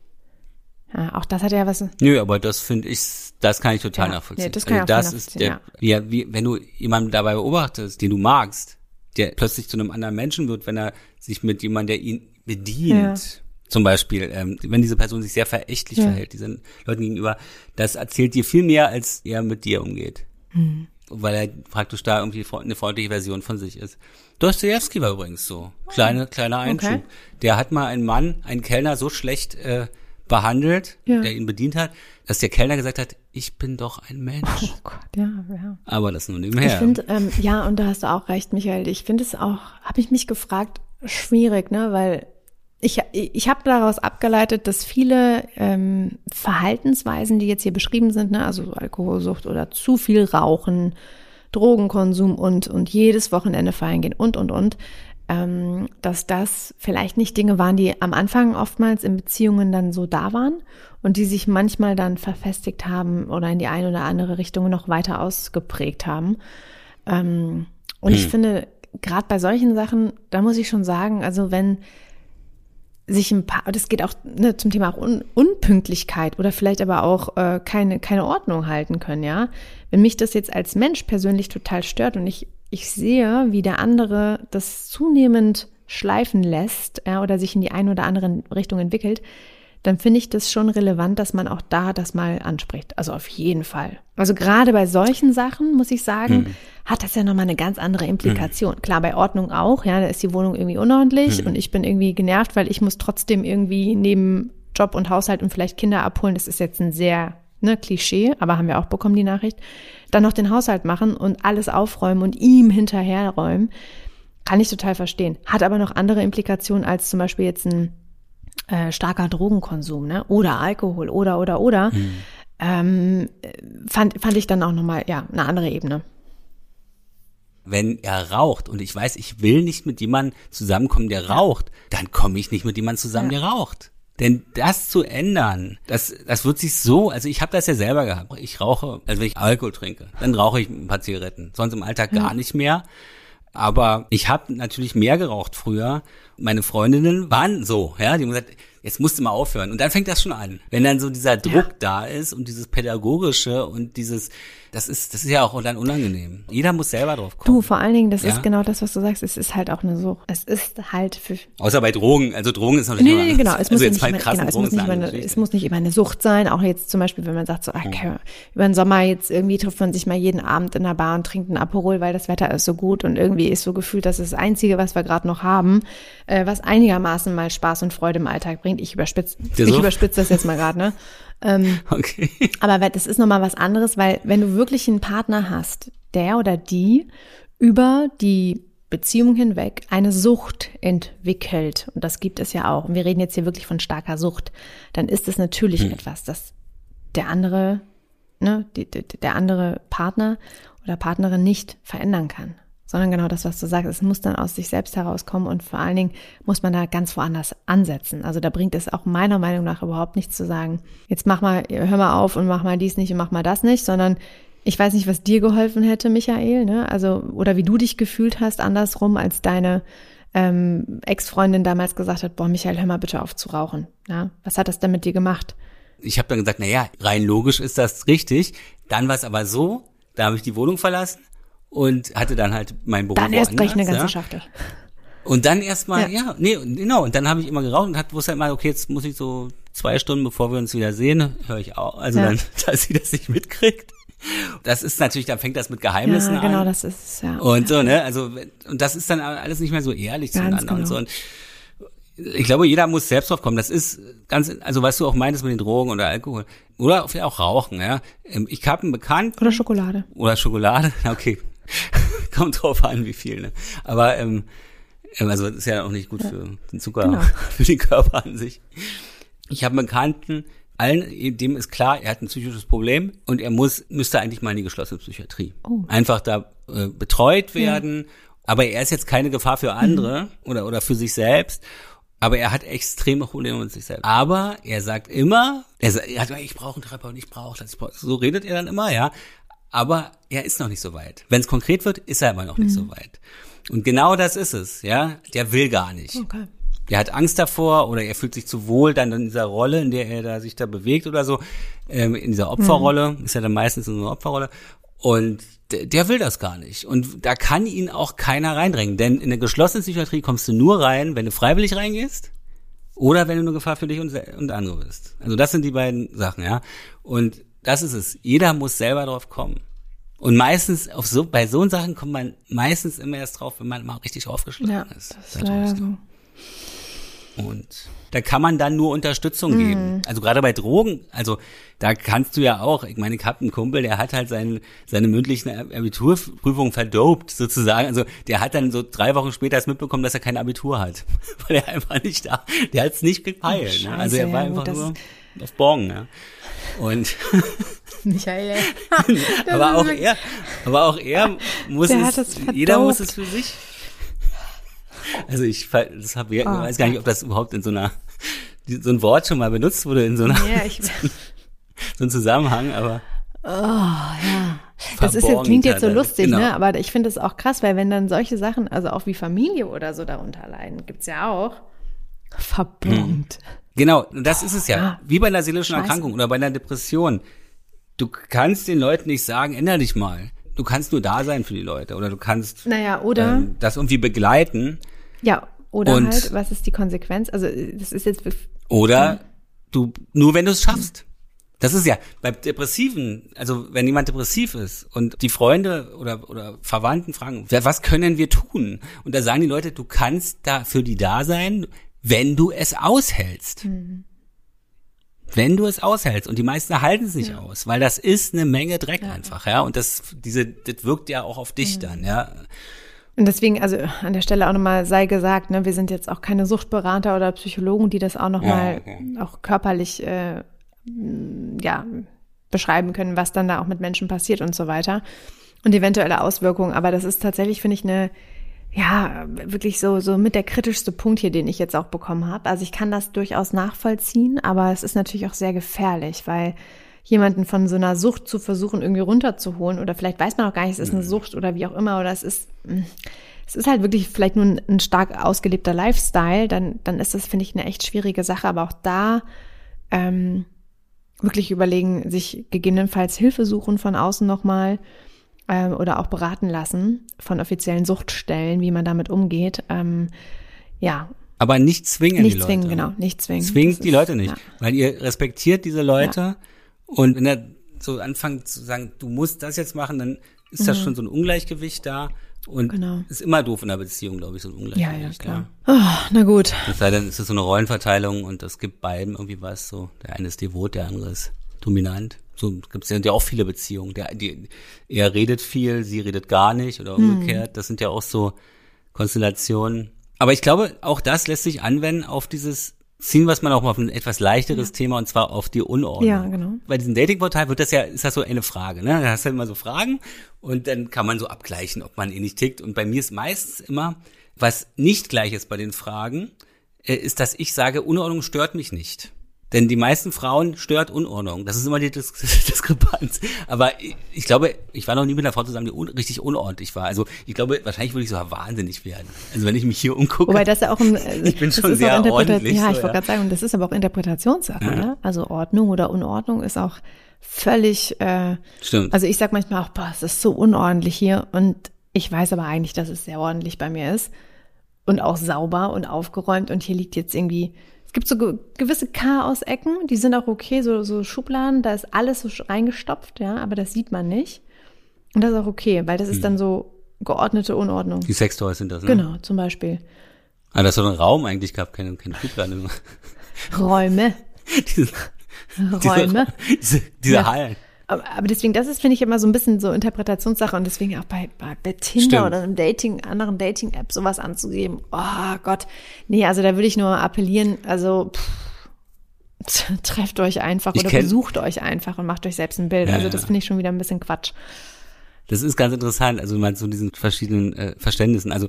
Ja, auch das hat ja was. Nö, aber das finde ich, das kann ich total ja, nachvollziehen. Nee, das kann also das ist der, ja. ja, wie, wenn du jemanden dabei beobachtest, den du magst, der plötzlich zu einem anderen Menschen wird, wenn er sich mit jemandem, der ihn bedient, ja. zum Beispiel, ähm, wenn diese Person sich sehr verächtlich ja. verhält, diesen Leuten gegenüber, das erzählt dir viel mehr, als er mit dir umgeht. Mhm. Weil er praktisch da irgendwie eine freundliche Version von sich ist. Dostoevsky war übrigens so. Kleine, kleiner Einschub. Okay. Der hat mal einen Mann, einen Kellner so schlecht äh, behandelt, ja. der ihn bedient hat, dass der Kellner gesagt hat, ich bin doch ein Mensch. Oh Gott, ja, ja. Aber das nur nebenher. Ich finde, ähm, ja, und da hast du auch recht, Michael. Ich finde es auch, habe ich mich gefragt, schwierig, ne, weil ich, ich habe daraus abgeleitet, dass viele ähm, Verhaltensweisen, die jetzt hier beschrieben sind, ne, also Alkoholsucht oder zu viel Rauchen, Drogenkonsum und, und jedes Wochenende feiern gehen und, und, und, ähm, dass das vielleicht nicht Dinge waren, die am Anfang oftmals in Beziehungen dann so da waren und die sich manchmal dann verfestigt haben oder in die eine oder andere Richtung noch weiter ausgeprägt haben. Ähm, und hm. ich finde, gerade bei solchen Sachen, da muss ich schon sagen, also wenn sich ein paar, das geht auch ne, zum Thema auch Un Unpünktlichkeit oder vielleicht aber auch äh, keine, keine Ordnung halten können, ja. Wenn mich das jetzt als Mensch persönlich total stört und ich ich sehe, wie der andere das zunehmend schleifen lässt ja, oder sich in die eine oder andere Richtung entwickelt, dann finde ich das schon relevant, dass man auch da das mal anspricht. Also auf jeden Fall. Also gerade bei solchen Sachen, muss ich sagen, hm. hat das ja nochmal eine ganz andere Implikation. Hm. Klar, bei Ordnung auch, ja, da ist die Wohnung irgendwie unordentlich hm. und ich bin irgendwie genervt, weil ich muss trotzdem irgendwie neben Job und Haushalt und vielleicht Kinder abholen. Das ist jetzt ein sehr ne, Klischee, aber haben wir auch bekommen die Nachricht, dann noch den Haushalt machen und alles aufräumen und ihm hinterherräumen, kann ich total verstehen. Hat aber noch andere Implikationen als zum Beispiel jetzt ein äh, starker Drogenkonsum, ne? Oder Alkohol oder oder oder. Mhm. Ähm, fand, fand ich dann auch nochmal, ja, eine andere Ebene. Wenn er raucht und ich weiß, ich will nicht mit jemandem zusammenkommen, der raucht, dann komme ich nicht mit jemandem zusammen, ja. der raucht. Denn das zu ändern, das, das wird sich so, also ich habe das ja selber gehabt. Ich rauche, also wenn ich Alkohol trinke, dann rauche ich ein paar Zigaretten. Sonst im Alltag gar nicht mehr. Aber ich habe natürlich mehr geraucht früher. Meine Freundinnen waren so, ja, die haben gesagt, jetzt musst du mal aufhören. Und dann fängt das schon an. Wenn dann so dieser Druck ja. da ist und dieses Pädagogische und dieses, das ist, das ist ja auch dann unangenehm. Jeder muss selber drauf kommen. Du, vor allen Dingen, das ja? ist genau das, was du sagst. Es ist halt auch eine Sucht. Es ist halt für. Außer bei Drogen. Also Drogen ist natürlich. Nee, nee, nee genau. Es also muss, jetzt nicht, immer, genau, es, muss nicht immer eine, es muss nicht immer eine Sucht sein. Auch jetzt zum Beispiel, wenn man sagt, so, okay, mhm. über den Sommer jetzt irgendwie trifft man sich mal jeden Abend in der Bar und trinkt einen Aperol, weil das Wetter ist so gut und irgendwie ist so gefühlt, das ist das Einzige, was wir gerade noch haben, äh, was einigermaßen mal Spaß und Freude im Alltag bringt. Ich überspitze, ich überspitze das jetzt mal gerade, ne? Ähm, okay. Aber das ist nochmal was anderes, weil wenn du wirklich einen Partner hast, der oder die über die Beziehung hinweg eine Sucht entwickelt, und das gibt es ja auch, und wir reden jetzt hier wirklich von starker Sucht, dann ist es natürlich hm. etwas, das der andere, ne, die, die, der andere Partner oder Partnerin nicht verändern kann sondern genau das, was du sagst. Es muss dann aus sich selbst herauskommen und vor allen Dingen muss man da ganz woanders ansetzen. Also da bringt es auch meiner Meinung nach überhaupt nichts zu sagen, jetzt mach mal, hör mal auf und mach mal dies nicht und mach mal das nicht, sondern ich weiß nicht, was dir geholfen hätte, Michael, ne? Also, oder wie du dich gefühlt hast, andersrum, als deine ähm, Ex-Freundin damals gesagt hat, boah, Michael, hör mal bitte auf zu rauchen. Ja? Was hat das denn mit dir gemacht? Ich habe dann gesagt, na ja, rein logisch ist das richtig. Dann war es aber so, da habe ich die Wohnung verlassen und hatte dann halt mein Beruf. Dann erst gleich eine ganze ja. Schachtel. Und dann erstmal, ja. ja, nee, genau, und dann habe ich immer geraucht und hat wusste halt mal, okay, jetzt muss ich so zwei Stunden, bevor wir uns wieder sehen, höre ich auch, also ja. dann, dass sie das nicht mitkriegt. Das ist natürlich, dann fängt das mit Geheimnissen ja, genau, an. Genau, das ist ja. Und so, ne, also und das ist dann alles nicht mehr so ehrlich ganz zueinander genau. und so. Und ich glaube, jeder muss selbst drauf kommen. Das ist ganz, also was du auch meintest mit den Drogen oder Alkohol oder auch Rauchen, ja. Ähm, ich habe einen Bekannten. Oder Schokolade. Oder Schokolade, okay. Kommt drauf an, wie viel. Ne? Aber ähm, ähm, also ist ja auch nicht gut für den Zucker, genau. für den Körper an sich. Ich habe einen Bekannten, allen, dem ist klar, er hat ein psychisches Problem und er muss, müsste eigentlich mal in die geschlossene Psychiatrie. Oh. Einfach da äh, betreut werden. Ja. Aber er ist jetzt keine Gefahr für andere mhm. oder, oder für sich selbst. Aber er hat extreme Probleme mit sich selbst. Aber er sagt immer, er sagt, ich brauche einen Therapeuten, ich brauche das, ich brauche So redet er dann immer, ja aber er ist noch nicht so weit. Wenn es konkret wird, ist er aber noch mhm. nicht so weit. Und genau das ist es, ja. Der will gar nicht. Okay. Der hat Angst davor oder er fühlt sich zu wohl dann in dieser Rolle, in der er da sich da bewegt oder so, ähm, in dieser Opferrolle, mhm. ist ja dann meistens in so einer Opferrolle. Und der, der will das gar nicht. Und da kann ihn auch keiner reindrängen. Denn in eine geschlossene Psychiatrie kommst du nur rein, wenn du freiwillig reingehst oder wenn du eine Gefahr für dich und, und andere bist. Also das sind die beiden Sachen, ja. Und das ist es. Jeder muss selber drauf kommen. Und meistens auf so, bei so Sachen kommt man meistens immer erst drauf, wenn man mal richtig aufgeschlagen ja, ist. Das ist leider so. Und da kann man dann nur Unterstützung mhm. geben. Also gerade bei Drogen, also da kannst du ja auch, ich meine, ich habe einen Kumpel, der hat halt sein, seine mündlichen Abiturprüfung verdopt, sozusagen. Also der hat dann so drei Wochen später erst mitbekommen, dass er kein Abitur hat. Weil er einfach nicht da, der hat es nicht gepeilt. Oh, ne? Also er war einfach nur auf Borgen, ja. Und Michael. aber auch er, aber auch er muss es, jeder muss es für sich. Also ich das hab, ich oh, weiß gar nicht, ob das überhaupt in so einer so ein Wort schon mal benutzt wurde in so einer ja, ich, so ein Zusammenhang, aber Oh, ja. Das ist jetzt, klingt jetzt so lustig, genau. ne? Aber ich finde es auch krass, weil wenn dann solche Sachen, also auch wie Familie oder so darunter leiden, gibt's ja auch. Verbongt. Hm. Genau, das ist es ja. Ah, wie bei einer seelischen Scheiße. Erkrankung oder bei einer Depression. Du kannst den Leuten nicht sagen, änder dich mal. Du kannst nur da sein für die Leute oder du kannst naja, oder, ähm, das irgendwie begleiten. Ja, oder und, halt, was ist die Konsequenz? Also das ist jetzt oder du nur wenn du es schaffst. Das ist ja bei Depressiven, also wenn jemand depressiv ist und die Freunde oder oder Verwandten fragen, was können wir tun? Und da sagen die Leute, du kannst da für die da sein, wenn du es aushältst. Mhm. Wenn du es aushältst und die meisten halten es nicht ja. aus, weil das ist eine Menge Dreck ja. einfach, ja, und das diese das wirkt ja auch auf dich mhm. dann, ja. Und deswegen, also an der Stelle auch nochmal sei gesagt, ne, wir sind jetzt auch keine Suchtberater oder Psychologen, die das auch nochmal ja, okay. auch körperlich äh, ja, beschreiben können, was dann da auch mit Menschen passiert und so weiter. Und eventuelle Auswirkungen. Aber das ist tatsächlich, finde ich, eine ja, wirklich so, so mit der kritischste Punkt hier, den ich jetzt auch bekommen habe. Also ich kann das durchaus nachvollziehen, aber es ist natürlich auch sehr gefährlich, weil jemanden von so einer Sucht zu versuchen, irgendwie runterzuholen oder vielleicht weiß man auch gar nicht, es ist eine mhm. Sucht oder wie auch immer oder es ist, hm, es ist halt wirklich vielleicht nur ein, ein stark ausgelebter Lifestyle, dann, dann ist das, finde ich, eine echt schwierige Sache, aber auch da, ähm, wirklich überlegen, sich gegebenenfalls Hilfe suchen von außen nochmal ähm, oder auch beraten lassen von offiziellen Suchtstellen, wie man damit umgeht. Ähm, ja. Aber nicht zwingen nicht die zwingen, Leute. genau, nicht zwingen. Zwingt die Leute nicht, ja. weil ihr respektiert diese Leute ja. und wenn er so anfängt zu sagen, du musst das jetzt machen, dann ist mhm. da schon so ein Ungleichgewicht da. Und genau. ist immer doof in der Beziehung, glaube ich, so ein Ungleichgewicht. Ja, ja, klar. Ja. Oh, na gut. Es sei denn, es ist so eine Rollenverteilung und das gibt beiden irgendwie was. So, der eine ist devot, der andere ist dominant. So gibt es ja auch viele Beziehungen. Der, die, er redet viel, sie redet gar nicht oder umgekehrt. Hm. Das sind ja auch so Konstellationen. Aber ich glaube, auch das lässt sich anwenden auf dieses ziehen wir es mal auch mal auf ein etwas leichteres ja. Thema und zwar auf die Unordnung. Ja, genau. Bei diesem Datingportal wird das ja, ist das so eine Frage, ne? Da hast du immer so Fragen und dann kann man so abgleichen, ob man ähnlich tickt. Und bei mir ist meistens immer, was nicht gleich ist bei den Fragen, äh, ist, dass ich sage, Unordnung stört mich nicht. Denn die meisten Frauen stört Unordnung. Das ist immer die Dis Diskrepanz. Aber ich, ich, glaube, ich war noch nie mit einer Frau zusammen, die un richtig unordentlich war. Also ich glaube, wahrscheinlich würde ich sogar wahnsinnig werden. Also wenn ich mich hier umgucke. Wobei das ja auch ein, ich bin schon sehr ordentlich. Ja, ich so, wollte ja. gerade sagen, das ist aber auch Interpretationssache. Ja. Ne? Also Ordnung oder Unordnung ist auch völlig. Äh, Stimmt. Also ich sag manchmal auch, boah, es ist so unordentlich hier. Und ich weiß aber eigentlich, dass es sehr ordentlich bei mir ist und auch sauber und aufgeräumt. Und hier liegt jetzt irgendwie es gibt so gewisse Chaos-Ecken, die sind auch okay, so, so Schubladen, da ist alles so reingestopft, ja, aber das sieht man nicht. Und das ist auch okay, weil das ist hm. dann so geordnete Unordnung. Die Sextoys sind das, ne? Genau, zum Beispiel. Ah, das hat einen Raum eigentlich gehabt, keine, keine Schubladen. Räume. diese, Räume. Diese, diese ja. Hallen. Aber, deswegen, das ist, finde ich, immer so ein bisschen so Interpretationssache und deswegen auch bei, bei, bei Tinder Stimmt. oder einem Dating, anderen Dating-App sowas anzugeben. Oh Gott. Nee, also da würde ich nur appellieren, also pff, trefft euch einfach ich oder besucht euch einfach und macht euch selbst ein Bild. Ja, also das finde ich schon wieder ein bisschen Quatsch. Das ist ganz interessant, also mal zu diesen verschiedenen äh, Verständnissen. Also,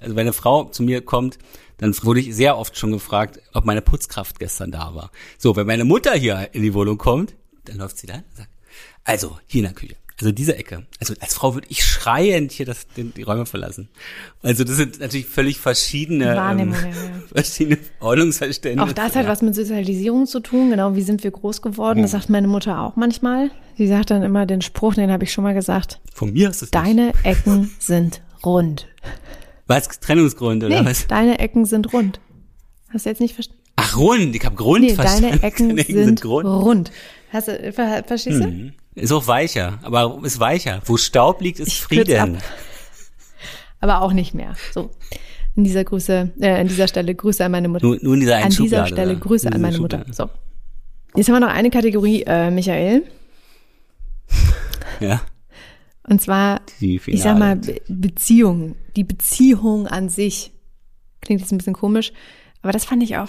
also wenn eine Frau zu mir kommt, dann wurde ich sehr oft schon gefragt, ob meine Putzkraft gestern da war. So, wenn meine Mutter hier in die Wohnung kommt, dann läuft sie da und sagt, also, hier in der Küche. Also diese Ecke. Also als Frau würde ich schreiend hier das, den, die Räume verlassen. Also das sind natürlich völlig verschiedene, ähm, ja. verschiedene Ordnungsverständnisse. Auch das hat was mit Sozialisierung zu tun. Genau, wie sind wir groß geworden? Ja. Das sagt meine Mutter auch manchmal. Sie sagt dann immer den Spruch, den habe ich schon mal gesagt. Von mir ist es Deine nicht. Ecken sind rund. Was? Trennungsgrund oder nee, was? deine Ecken sind rund. Hast du jetzt nicht verstanden? Ach, rund. Ich habe Grund nee, verstanden. Deine Ecken, deine Ecken sind, sind rund. rund. Hast du, ver, verstehst du? Mhm. Ist auch weicher, aber ist weicher. Wo Staub liegt, ist ich Frieden. Aber auch nicht mehr. So. In dieser Grüße, äh, an dieser Stelle Grüße an meine Mutter. Nur, nur in dieser einen An Schublade, dieser Stelle Grüße an meine Schublade. Mutter. So. Jetzt haben wir noch eine Kategorie, äh, Michael. Ja. Und zwar, ich sag mal, Be Beziehung. Die Beziehung an sich. Klingt jetzt ein bisschen komisch, aber das fand ich auch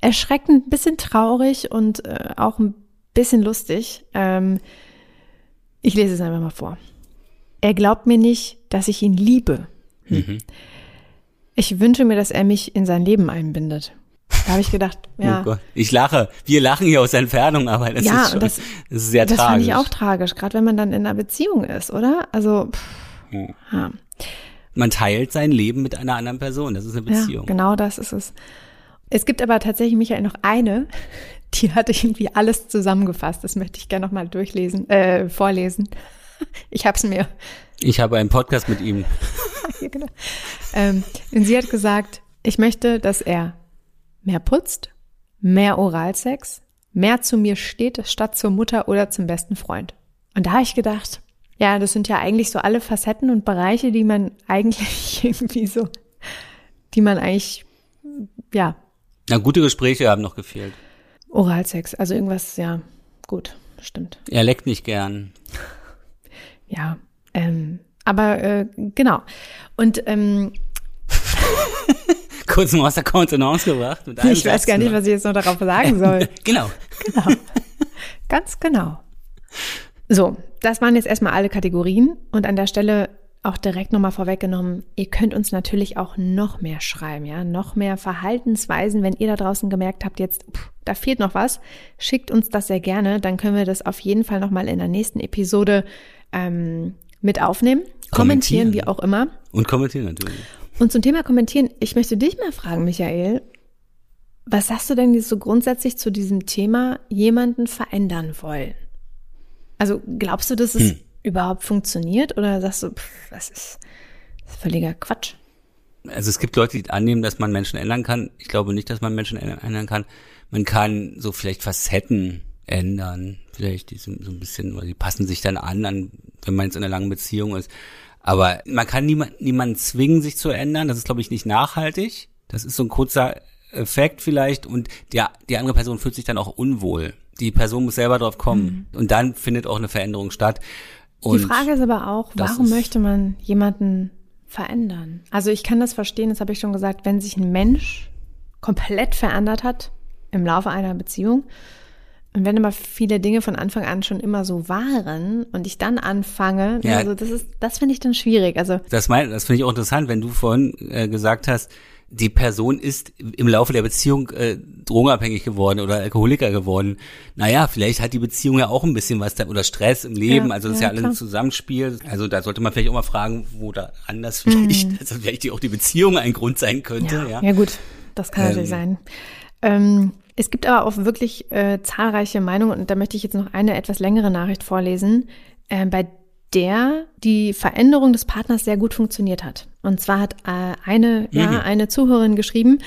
erschreckend, ein bisschen traurig und äh, auch ein bisschen lustig. Ähm, ich lese es einfach mal vor. Er glaubt mir nicht, dass ich ihn liebe. Hm. Mhm. Ich wünsche mir, dass er mich in sein Leben einbindet. Da habe ich gedacht, oh ja. Oh. Ich lache. Wir lachen hier aus Entfernung, aber das ja, ist schon, das, das ist sehr das tragisch. Das fand ich auch tragisch, gerade wenn man dann in einer Beziehung ist, oder? Also, pff, hm. ja. Man teilt sein Leben mit einer anderen Person. Das ist eine Beziehung. Ja, genau das ist es. Es gibt aber tatsächlich, Michael, noch eine, die hatte irgendwie alles zusammengefasst. Das möchte ich gerne nochmal durchlesen, äh, vorlesen. Ich habe es mir. Ich habe einen Podcast mit ihm. ja, genau. ähm, und sie hat gesagt, ich möchte, dass er mehr putzt, mehr Oralsex, mehr zu mir steht, statt zur Mutter oder zum besten Freund. Und da habe ich gedacht, ja, das sind ja eigentlich so alle Facetten und Bereiche, die man eigentlich irgendwie so, die man eigentlich, ja. Na, gute Gespräche haben noch gefehlt. Oralsex, also irgendwas, ja, gut, stimmt. Er leckt nicht gern. Ja, ähm, aber äh, genau. Und ähm, kurz mal aus der Kontenance gebracht. Mit ich weiß gar nicht, was ich jetzt noch darauf sagen soll. genau. Genau. Ganz genau. So, das waren jetzt erstmal alle Kategorien und an der Stelle auch direkt nochmal vorweggenommen, ihr könnt uns natürlich auch noch mehr schreiben, ja, noch mehr Verhaltensweisen. Wenn ihr da draußen gemerkt habt, jetzt, pff, da fehlt noch was, schickt uns das sehr gerne. Dann können wir das auf jeden Fall nochmal in der nächsten Episode ähm, mit aufnehmen. Kommentieren, kommentieren, wie auch immer. Und kommentieren natürlich. Und zum Thema kommentieren, ich möchte dich mal fragen, Michael, was sagst du denn so grundsätzlich zu diesem Thema, jemanden verändern wollen? Also glaubst du, dass es hm. Überhaupt funktioniert oder sagst du, pff, das ist, das ist völliger Quatsch? Also es gibt Leute, die annehmen, dass man Menschen ändern kann. Ich glaube nicht, dass man Menschen ändern kann. Man kann so vielleicht Facetten ändern, vielleicht die sind so ein bisschen, weil die passen sich dann an, an, wenn man jetzt in einer langen Beziehung ist. Aber man kann niemand, niemanden zwingen, sich zu ändern. Das ist, glaube ich, nicht nachhaltig. Das ist so ein kurzer Effekt vielleicht und der, die andere Person fühlt sich dann auch unwohl. Die Person muss selber drauf kommen mhm. und dann findet auch eine Veränderung statt. Und die Frage ist aber auch, warum möchte man jemanden verändern? Also ich kann das verstehen, das habe ich schon gesagt, wenn sich ein Mensch komplett verändert hat im Laufe einer Beziehung, und wenn aber viele Dinge von Anfang an schon immer so waren und ich dann anfange, ja. also das ist, das finde ich dann schwierig. Also das mein, das finde ich auch interessant, wenn du vorhin äh, gesagt hast, die Person ist im Laufe der Beziehung äh, drogenabhängig geworden oder Alkoholiker geworden. Naja, vielleicht hat die Beziehung ja auch ein bisschen was da, oder Stress im Leben, ja, also das ja, ist ja alles ein Zusammenspiel. Also da sollte man vielleicht auch mal fragen, wo da anders vielleicht, mhm. also vielleicht auch die Beziehung ein Grund sein könnte. Ja, ja. ja gut, das kann ähm, natürlich sein. Ähm, es gibt aber auch wirklich äh, zahlreiche Meinungen und da möchte ich jetzt noch eine etwas längere Nachricht vorlesen, äh, bei der die Veränderung des Partners sehr gut funktioniert hat. Und zwar hat äh, eine, mhm. ja, eine Zuhörerin geschrieben,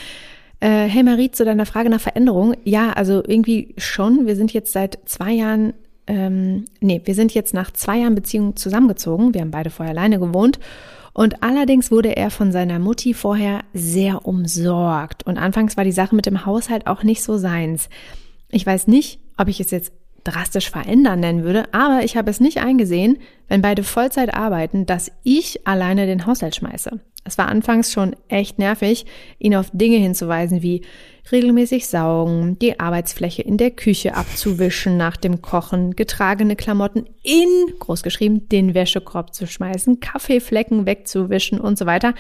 äh, hey Marie, zu deiner Frage nach Veränderung. Ja, also irgendwie schon. Wir sind jetzt seit zwei Jahren, ähm, nee, wir sind jetzt nach zwei Jahren Beziehung zusammengezogen. Wir haben beide vorher alleine gewohnt. Und allerdings wurde er von seiner Mutti vorher sehr umsorgt. Und anfangs war die Sache mit dem Haushalt auch nicht so seins. Ich weiß nicht, ob ich es jetzt drastisch verändern nennen würde, aber ich habe es nicht eingesehen, wenn beide Vollzeit arbeiten, dass ich alleine den Haushalt schmeiße. Es war anfangs schon echt nervig, ihn auf Dinge hinzuweisen wie regelmäßig saugen, die Arbeitsfläche in der Küche abzuwischen nach dem Kochen, getragene Klamotten in, großgeschrieben, den Wäschekorb zu schmeißen, Kaffeeflecken wegzuwischen und so weiter.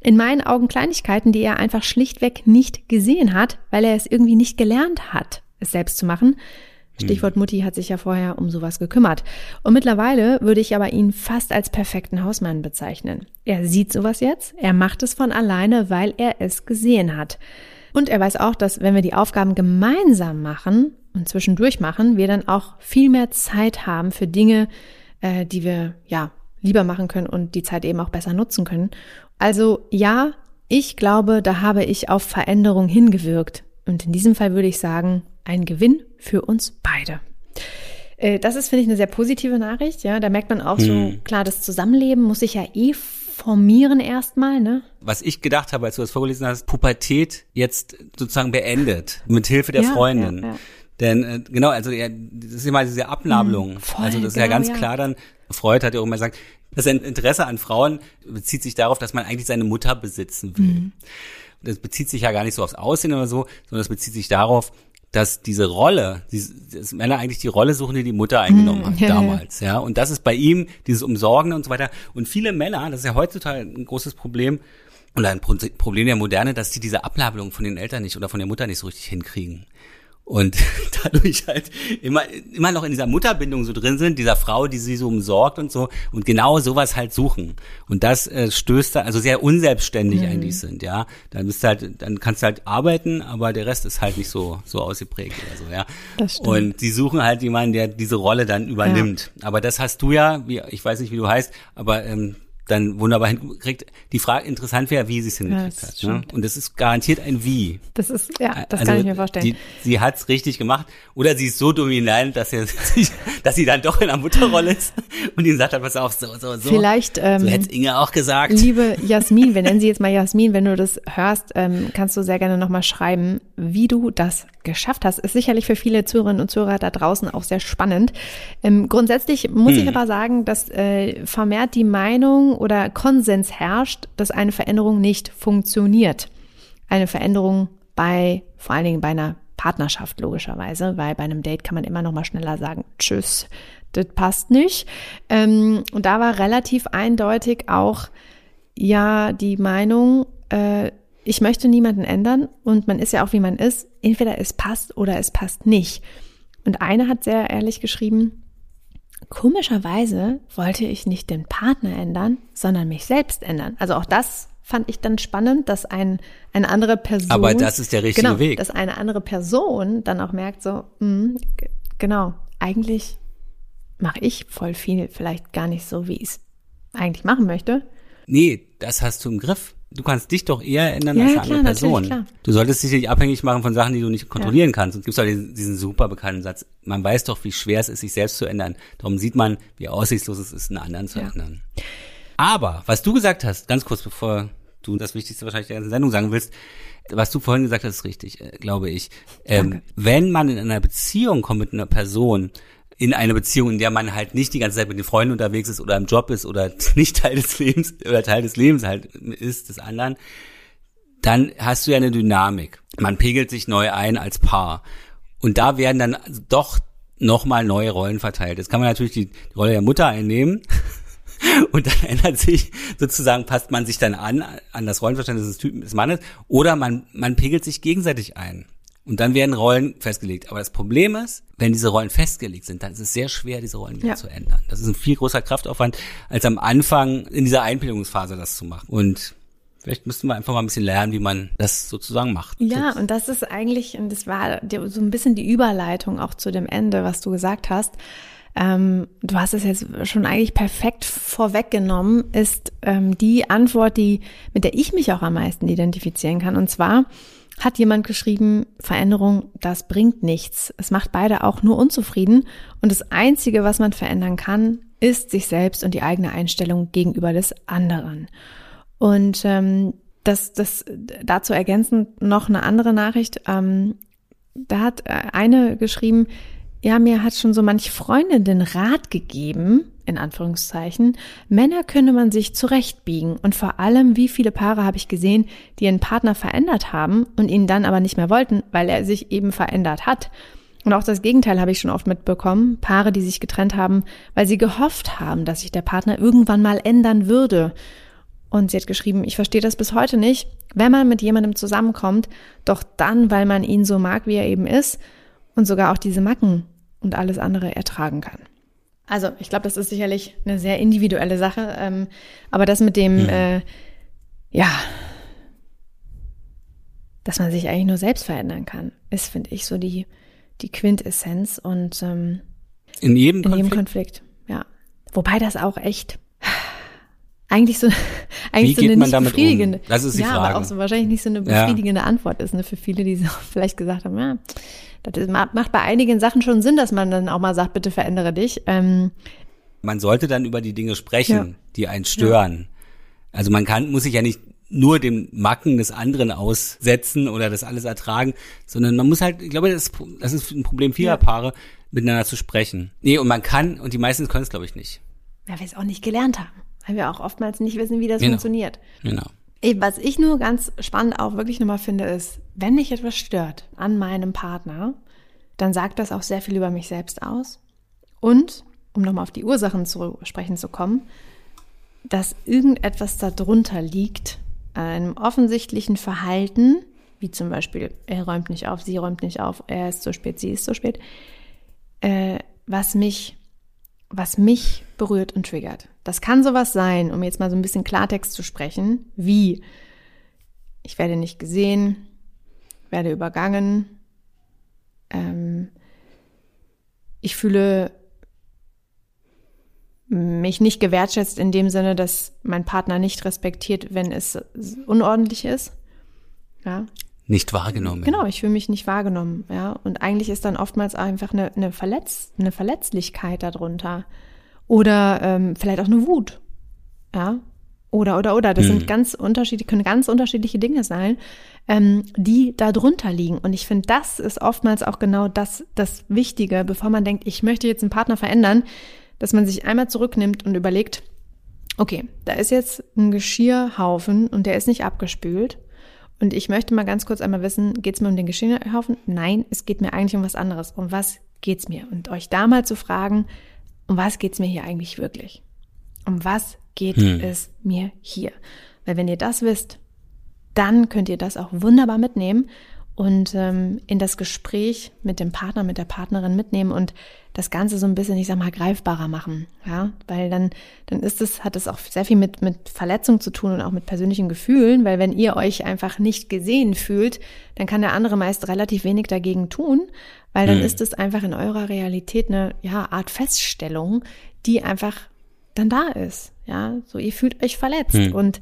In meinen Augen Kleinigkeiten, die er einfach schlichtweg nicht gesehen hat, weil er es irgendwie nicht gelernt hat, es selbst zu machen. Stichwort. Mutti hat sich ja vorher um sowas gekümmert. Und mittlerweile würde ich aber ihn fast als perfekten Hausmann bezeichnen. Er sieht sowas jetzt, er macht es von alleine, weil er es gesehen hat. Und er weiß auch, dass wenn wir die Aufgaben gemeinsam machen und zwischendurch machen, wir dann auch viel mehr Zeit haben für Dinge, äh, die wir ja lieber machen können und die Zeit eben auch besser nutzen können. Also ja, ich glaube, da habe ich auf Veränderung hingewirkt. Und in diesem Fall würde ich sagen, ein Gewinn für uns beide. Äh, das ist, finde ich, eine sehr positive Nachricht. Ja, da merkt man auch hm. so, klar, das Zusammenleben muss sich ja eh formieren erstmal, ne? Was ich gedacht habe, als du das vorgelesen hast, Pubertät jetzt sozusagen beendet, mit Hilfe der ja, Freundin. Ja, ja. Denn äh, genau, also ja, das ist immer diese Abnabelung. Hm, voll, also das ist genau, ja ganz klar dann, Freud hat ja auch immer gesagt, das Interesse an Frauen bezieht sich darauf, dass man eigentlich seine Mutter besitzen will. Mhm. Das bezieht sich ja gar nicht so aufs Aussehen oder so, sondern das bezieht sich darauf, dass diese Rolle, dass Männer eigentlich die Rolle suchen, die die Mutter eingenommen hat mm, damals, ja. Und das ist bei ihm dieses Umsorgen und so weiter. Und viele Männer, das ist ja heutzutage ein großes Problem oder ein Problem der Moderne, dass die diese Ablabelung von den Eltern nicht oder von der Mutter nicht so richtig hinkriegen und dadurch halt immer, immer noch in dieser Mutterbindung so drin sind, dieser Frau, die sie so umsorgt und so und genau sowas halt suchen. Und das äh, stößt da, also sehr unselbstständig mhm. eigentlich sind, ja. Dann bist du halt, dann kannst du halt arbeiten, aber der Rest ist halt nicht so, so ausgeprägt oder so, ja. Das stimmt. Und sie suchen halt jemanden, der diese Rolle dann übernimmt. Ja. Aber das hast du ja, wie, ich weiß nicht, wie du heißt, aber ähm, dann wunderbar hinkriegt. Die Frage interessant wäre, wie sie es hingekriegt ja, hat. Ne? Und das ist garantiert ein Wie. Das ist, ja, das also kann ich mir vorstellen. Die, sie hat es richtig gemacht. Oder sie ist so dominant, dass, er, dass sie dann doch in der Mutterrolle ist und ihn sagt, pass auf, so, so, so. Vielleicht, ähm, so hätte Inge auch gesagt. Liebe Jasmin, wir nennen sie jetzt mal Jasmin, wenn du das hörst, ähm, kannst du sehr gerne nochmal schreiben, wie du das geschafft hast. Ist sicherlich für viele Zuhörerinnen und Zuhörer da draußen auch sehr spannend. Ähm, grundsätzlich muss hm. ich aber sagen, dass äh, vermehrt die Meinung oder Konsens herrscht, dass eine Veränderung nicht funktioniert. Eine Veränderung bei, vor allen Dingen bei einer Partnerschaft logischerweise, weil bei einem Date kann man immer noch mal schneller sagen, tschüss, das passt nicht. Ähm, und da war relativ eindeutig auch ja die Meinung, äh, ich möchte niemanden ändern und man ist ja auch wie man ist. Entweder es passt oder es passt nicht. Und eine hat sehr ehrlich geschrieben, komischerweise wollte ich nicht den Partner ändern, sondern mich selbst ändern. Also auch das fand ich dann spannend, dass ein, eine andere Person. Aber das ist der richtige genau, Weg. Dass eine andere Person dann auch merkt, so, mh, genau, eigentlich mache ich voll viel, vielleicht gar nicht so, wie ich es eigentlich machen möchte. Nee, das hast du im Griff. Du kannst dich doch eher ändern Ja, als ja, eine andere klar, natürlich, Person. klar. Du solltest dich nicht abhängig machen von Sachen, die du nicht kontrollieren kannst. Und es gibt auch diesen, diesen super bekannten Satz, man weiß doch, wie schwer es ist, sich selbst zu ändern. Darum sieht man, wie aussichtslos es ist, einen anderen zu Ja. ändern. Aber, was du gesagt hast, ganz kurz bevor du das Wichtigste wahrscheinlich der ganzen Sendung sagen willst, was du vorhin gesagt hast, ist richtig, äh, glaube ich. Ähm, wenn man in einer Beziehung kommt mit einer Person, in eine Beziehung, in der man halt nicht die ganze Zeit mit den Freunden unterwegs ist oder im Job ist oder nicht Teil des Lebens oder Teil des Lebens halt ist des anderen, dann hast du ja eine Dynamik. Man pegelt sich neu ein als Paar. Und da werden dann doch nochmal neue Rollen verteilt. Jetzt kann man natürlich die Rolle der Mutter einnehmen. Und dann ändert sich sozusagen, passt man sich dann an, an das Rollenverständnis des Typen des Mannes, oder man, man pegelt sich gegenseitig ein. Und dann werden Rollen festgelegt. Aber das Problem ist, wenn diese Rollen festgelegt sind, dann ist es sehr schwer, diese Rollen wieder Ja. zu ändern. Das ist ein viel größer Kraftaufwand, als am Anfang in dieser Einbildungsphase das zu machen. Und vielleicht müssten wir einfach mal ein bisschen lernen, wie man das sozusagen macht. Ja, und das ist eigentlich, und das war so ein bisschen die Überleitung auch zu dem Ende, was du gesagt hast. Ähm, du hast es jetzt schon eigentlich perfekt vorweggenommen, ist ähm, die Antwort, die, mit der ich mich auch am meisten identifizieren kann. Und zwar hat jemand geschrieben, Veränderung, das bringt nichts. Es macht beide auch nur unzufrieden. Und das Einzige, was man verändern kann, ist sich selbst und die eigene Einstellung gegenüber des anderen. Und ähm, das, das dazu ergänzend noch eine andere Nachricht. Ähm, da hat äh, eine geschrieben, ja, mir hat schon so manch Freundin den Rat gegeben, in Anführungszeichen, Männer könne man sich zurechtbiegen. Und vor allem, wie viele Paare habe ich gesehen, die ihren Partner verändert haben und ihn dann aber nicht mehr wollten, weil er sich eben verändert hat. Und auch das Gegenteil habe ich schon oft mitbekommen. Paare, die sich getrennt haben, weil sie gehofft haben, dass sich der Partner irgendwann mal ändern würde. Und sie hat geschrieben, ich verstehe das bis heute nicht, wenn man mit jemandem zusammenkommt, doch dann, weil man ihn so mag, wie er eben ist und sogar auch diese Macken und alles andere ertragen kann. Also ich glaube, das ist sicherlich eine sehr individuelle Sache, ähm, aber das mit dem, äh, ja, dass man sich eigentlich nur selbst verändern kann, ist, finde ich, so die, die Quintessenz und ähm, In jedem in jedem Konflikt. Konflikt, ja. Wobei das auch echt eigentlich so eigentlich Wie so eine man nicht damit um? befriedigende, Das ist die ja, Frage. aber auch so wahrscheinlich nicht so eine Ja. befriedigende Antwort ist, ne, für viele, die so vielleicht gesagt haben, ja, das macht bei einigen Sachen schon Sinn, dass man dann auch mal sagt, bitte verändere dich. Ähm, Man sollte dann über die Dinge sprechen, Ja. die einen stören. Also man kann, muss sich ja nicht nur dem Macken des anderen aussetzen oder das alles ertragen, sondern man muss halt, ich glaube, das, das ist ein Problem vieler Ja. Paare, miteinander zu sprechen. Nee, und man kann, und die meisten können es, glaube ich, nicht. weil wir es auch nicht gelernt haben, weil wir auch oftmals nicht wissen, wie das Genau. funktioniert. Genau. Was ich nur ganz spannend auch wirklich nochmal finde, ist, wenn mich etwas stört an meinem Partner, dann sagt das auch sehr viel über mich selbst aus. Und, um nochmal auf die Ursachen zu sprechen zu kommen, dass irgendetwas darunter liegt, einem offensichtlichen Verhalten, wie zum Beispiel, er räumt nicht auf, sie räumt nicht auf, er ist zu spät, sie ist zu spät, äh, was mich was mich berührt und triggert. Das kann sowas sein, um jetzt mal so ein bisschen Klartext zu sprechen, wie ich werde nicht gesehen, werde übergangen, ähm, ich fühle mich nicht gewertschätzt in dem Sinne, dass mein Partner nicht respektiert, wenn es unordentlich ist. Ja, Nicht wahrgenommen. Genau, ich fühle mich nicht wahrgenommen, ja. Und eigentlich ist dann oftmals einfach eine, eine, Verletz, eine Verletzlichkeit darunter. Oder ähm, vielleicht auch eine Wut. Ja. Oder, oder, oder. Das sind ganz unterschiedliche, können ganz unterschiedliche Dinge sein, ähm, die da drunter liegen. Und ich finde, das ist oftmals auch genau das, das Wichtige, bevor man denkt, ich möchte jetzt einen Partner verändern, dass man sich einmal zurücknimmt und überlegt, okay, da ist jetzt ein Geschirrhaufen und der ist nicht abgespült. Und ich möchte mal ganz kurz einmal wissen, geht es mir um den Geschirrhaufen? Nein, es geht mir eigentlich um was anderes. Um was geht's mir? Und euch da mal zu fragen um was geht's mir hier eigentlich wirklich? Um was geht hm. es mir hier? Weil wenn ihr das wisst, dann könnt ihr das auch wunderbar mitnehmen und ähm, in das Gespräch mit dem Partner, mit der Partnerin mitnehmen und das Ganze so ein bisschen, ich sag mal, greifbarer machen. Ja, weil dann, dann ist es, hat es auch sehr viel mit, mit Verletzung zu tun und auch mit persönlichen Gefühlen, weil wenn ihr euch einfach nicht gesehen fühlt, dann kann der andere meist relativ wenig dagegen tun, weil dann mhm. ist es einfach in eurer Realität eine, ja, Art Feststellung, die einfach dann da ist. Ja, so ihr fühlt euch verletzt mhm. und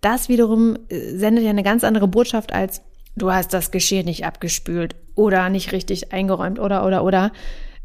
das wiederum äh, sendet ja eine ganz andere Botschaft als du hast das Geschirr nicht abgespült oder nicht richtig eingeräumt oder oder oder,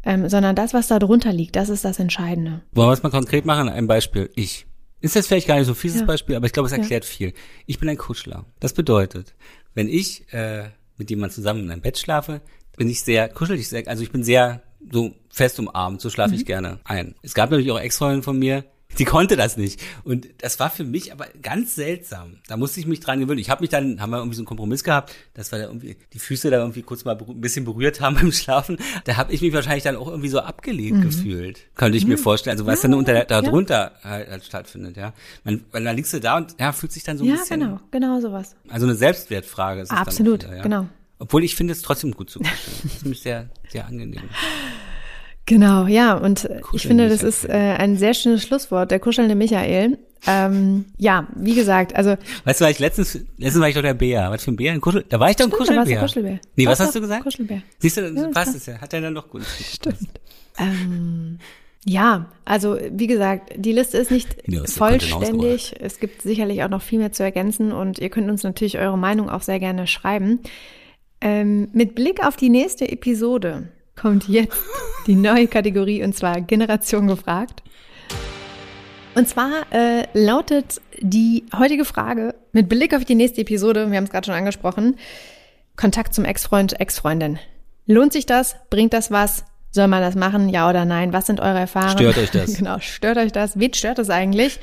ähm, sondern das, was da drunter liegt, das ist das Entscheidende. Wollen wir es mal konkret machen? Ein Beispiel. Ich. Ist das vielleicht gar nicht so fieses ja. Beispiel, aber ich glaube, es erklärt ja. viel. Ich bin ein Kuschler. Das bedeutet, wenn ich äh, mit jemandem zusammen in einem Bett schlafe, bin ich sehr kuschelig, also ich bin sehr so fest umarmt, so schlafe mhm. ich gerne ein. Es gab natürlich auch Ex-Freundinnen von mir, die konnte das nicht. Und das war für mich aber ganz seltsam. Da musste ich mich dran gewöhnen. Ich habe mich dann, haben wir irgendwie so einen Kompromiss gehabt, dass wir da irgendwie die Füße da irgendwie kurz mal ein bisschen berührt haben beim Schlafen. Da habe ich mich wahrscheinlich dann auch irgendwie so abgelegt mhm. gefühlt. Könnte ich mhm. mir vorstellen. Also was ja, dann unter da drunter ja. halt, halt, stattfindet, ja. Man, weil da liegst du da und ja, fühlt sich dann so ein ja, bisschen. Ja, genau, genau sowas. Also eine Selbstwertfrage ist es Absolut, wieder, ja. genau. Obwohl ich finde es trotzdem gut zu. Das ist mich sehr, sehr angenehm. Genau, ja, und Kuscheln ich finde, das ist äh, ein sehr schönes Schlusswort, der kuschelnde Michael. Ähm, ja, wie gesagt, also. Weißt du, war ich letztens, letztens war ich doch der Bär. Was für ein Bär? Ein Kuschel, da war ich doch ein Stimmt, Kuschelbär. Kuschelbär. Nee, was, was hast du gesagt? Kuschelbär. Siehst du, ja, passt es ja. Hat er dann noch gut. Stimmt. Ähm, ja, also wie gesagt, die Liste ist nicht vollständig. Es gibt sicherlich auch noch viel mehr zu ergänzen und ihr könnt uns natürlich eure Meinung auch sehr gerne schreiben. Ähm, mit Blick auf die nächste Episode kommt jetzt die neue Kategorie und zwar Generation gefragt. Und zwar äh, lautet die heutige Frage mit Blick auf die nächste Episode, wir haben es gerade schon angesprochen, Kontakt zum Ex-Freund, Ex-Freundin. Lohnt sich das? Bringt das was? Soll man das machen? Ja oder nein? Was sind eure Erfahrungen? Stört euch das? genau, stört euch das? Wen stört das eigentlich?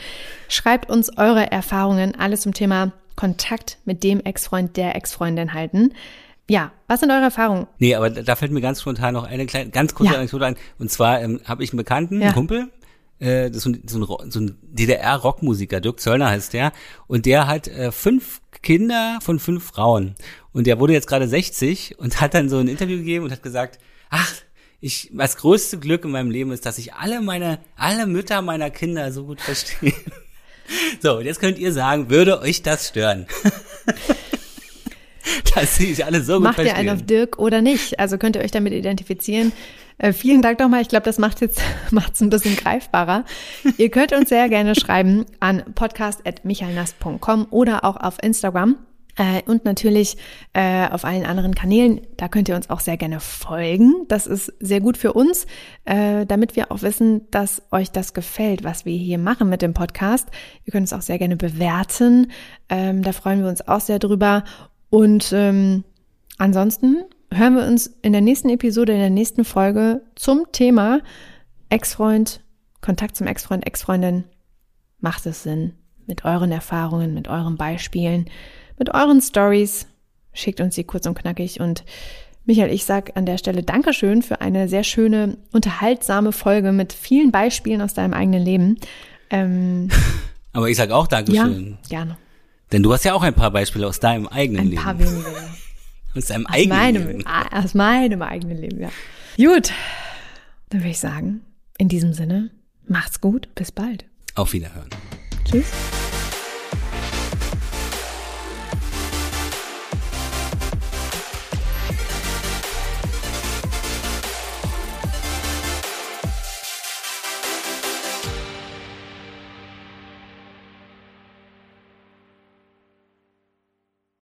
Schreibt uns eure Erfahrungen, alles zum Thema Kontakt mit dem Ex-Freund, der Ex-Freundin halten. Ja, was sind eure Erfahrungen? Nee, aber da fällt mir ganz spontan noch eine kleine, ganz kurze ja. Anekdote ein. Und zwar ähm, habe ich einen Bekannten, ja. einen Kumpel, äh, das ist so ein, so ein, so ein DDR-Rockmusiker, Dirk Zöllner heißt der, und der hat äh, fünf Kinder von fünf Frauen. Und der wurde jetzt gerade 60 und hat dann so ein Interview gegeben und hat gesagt, ach, ich, das größte Glück in meinem Leben ist, dass ich alle meine, alle Mütter meiner Kinder so gut verstehe. So, und jetzt könnt ihr sagen, würde euch das stören? dass sie sich alle so gut Macht verstehen. ihr einen auf Dirk oder nicht? Also könnt ihr euch damit identifizieren. Äh, vielen Dank nochmal. Ich glaube, das macht jetzt macht's ein bisschen greifbarer. ihr könnt uns sehr gerne schreiben an podcast.michalnast.com oder auch auf Instagram. Äh, und natürlich äh, auf allen anderen Kanälen. Da könnt ihr uns auch sehr gerne folgen. Das ist sehr gut für uns, äh, damit wir auch wissen, dass euch das gefällt, was wir hier machen mit dem Podcast. Ihr könnt es auch sehr gerne bewerten. Ähm, da freuen wir uns auch sehr drüber. Und ähm, ansonsten hören wir uns in der nächsten Episode, in der nächsten Folge zum Thema Ex-Freund, Kontakt zum Ex-Freund, Ex-Freundin. Macht es Sinn? Mit euren Erfahrungen, mit euren Beispielen, mit euren Stories. Schickt uns sie kurz und knackig. Und Michael, ich sag an der Stelle Dankeschön für eine sehr schöne, unterhaltsame Folge mit vielen Beispielen aus deinem eigenen Leben. Ähm, Aber ich sag auch Dankeschön. Ja, gerne. Denn du hast ja auch ein paar Beispiele aus deinem eigenen ein Leben. Ein paar wenige. Aus deinem aus eigenen meinem, Leben. Ah, aus meinem eigenen Leben, ja. Gut, dann würde ich sagen, in diesem Sinne, macht's gut, bis bald. Auf Wiederhören. Tschüss.